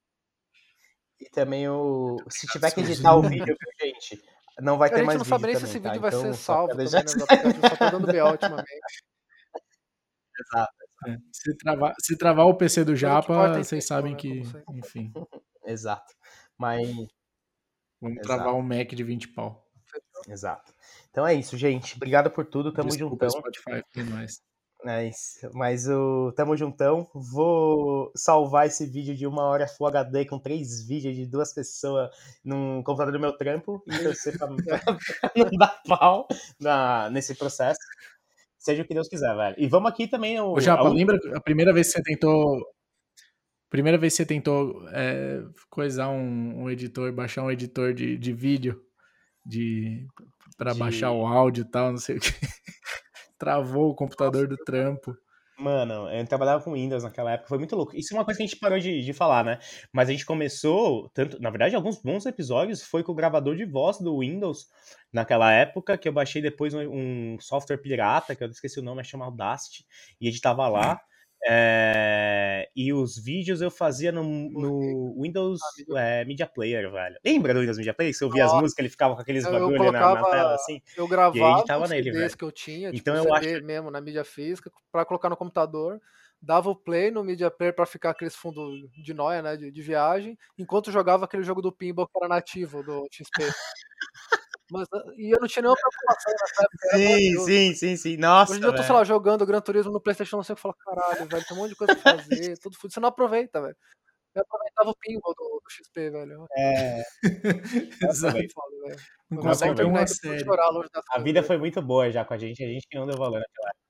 e também o. Se tiver que editar o vídeo, viu, gente? Não vai A ter gente mais não vídeo sabe nem se esse tá? vídeo vai Então, ser salvo também, né? Só tá dando BO ultimamente. Exato, É, Se travar, se travar o PC do Mas Japa, vocês intenção, sabem né, que, enfim, exato. Mas. vamos Exato. travar um Mac de 20 pau. Exato. Então é isso, gente. Obrigado por tudo. Tamo Desculpa, juntão. Spotify, nóis. É isso. Mas o Tamo Juntão. Vou salvar esse vídeo de uma hora Full HD com três vídeos de duas pessoas num computador do meu trampo e torcer pra, pra não dar pau na, nesse processo. Seja o que Deus quiser, velho. E vamos aqui também. O, Ô, Japa, a u- lembra a primeira vez que você tentou. Primeira vez que você tentou é, coisar um, um editor, baixar um editor de, de vídeo de, pra De- baixar o áudio e tal, não sei o que. Travou o computador do trampo. Mano, eu trabalhava com Windows naquela época, foi muito louco. Isso é uma coisa que a gente parou de, de falar, né? Mas a gente começou, tanto, na verdade, alguns bons episódios foi com o gravador de voz do Windows naquela época, que eu baixei depois um, um software pirata, que eu esqueci o nome, mas chama Audacity, e editava lá. É, e os vídeos eu fazia no, no Windows é, Media Player, velho. Lembra do Windows Media Player? Que você ouvia as Ah, músicas, ele ficava com aqueles eu- eu bagulho na, na tela, assim? Eu gravava editava os nele, velho. que eu tinha, tipo Então eu CD mesmo na mídia física, pra colocar no computador, dava o play no media player pra ficar aqueles fundos de noia, né, de, de viagem, enquanto jogava aquele jogo do pinball que era nativo do XP. Mas, ah, e eu não tinha nenhuma preocupação nessa época. Sim, sim, sim, sim. Nossa, Hoje eu tô, sei lá, jogando Gran Turismo no Playstation, não sei o que eu falo, caralho, velho, tem um monte de coisa pra fazer, tudo fudido. Você não aproveita, velho. Eu aproveitava o pinball do, do XP, velho. É, Exato. Foda, velho. Não consegue ter terminar série. chorar longe A vida velho. foi muito boa já com a gente, a gente que não deu valor naquela época.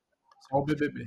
Só o BBB.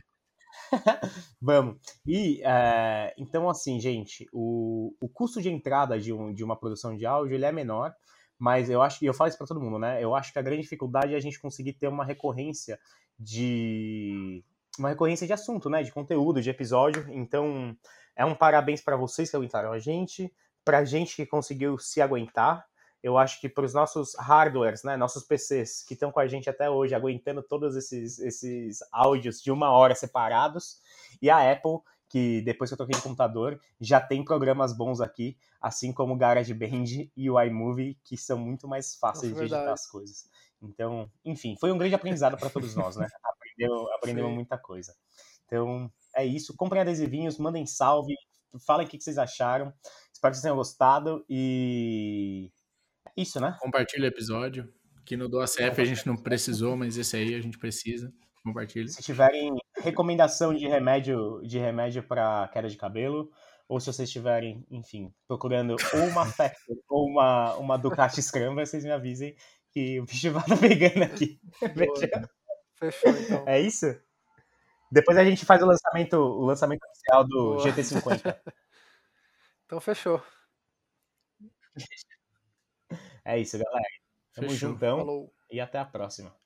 Vamos. E, é, então, assim, gente, o, o custo de entrada de, um, de uma produção de áudio, ele é menor, mas eu acho, e eu falo isso pra todo mundo, né? Eu acho que a grande dificuldade é a gente conseguir ter uma recorrência de... uma recorrência de assunto, né? De conteúdo, de episódio. Então, é um parabéns pra vocês que aguentaram a gente, pra gente que conseguiu se aguentar. Eu acho que para os nossos hardwares, né, nossos PCs que estão com a gente até hoje, aguentando todos esses, esses áudios de uma hora separados, e a Apple, que depois que eu troquei de computador, já tem programas bons aqui, assim como o GarageBand e o iMovie, que são muito mais fáceis Nossa, de editar as coisas. Então, enfim, foi um grande aprendizado para todos nós, né? Aprendeu, aprendemos Sim. muita coisa. Então, é isso. Comprem adesivinhos, mandem salve, falem o que vocês acharam. Espero que vocês tenham gostado e. é Isso, né? Compartilha o episódio. Que no do ACF a gente não precisou, mas esse aí a gente precisa. Compartilha. Se tiverem recomendação de remédio de remédio para queda de cabelo, ou se vocês estiverem, enfim, procurando ou uma Factor ou uma, uma Ducati Scrambler, vocês me avisem que o bicho vai tá pegando aqui. Boa. Fechou, então. É isso? Depois a gente faz o lançamento, o lançamento oficial do Boa. GT50. Então fechou. É isso, galera. Tamo Fechou. juntão Falou. e até a próxima.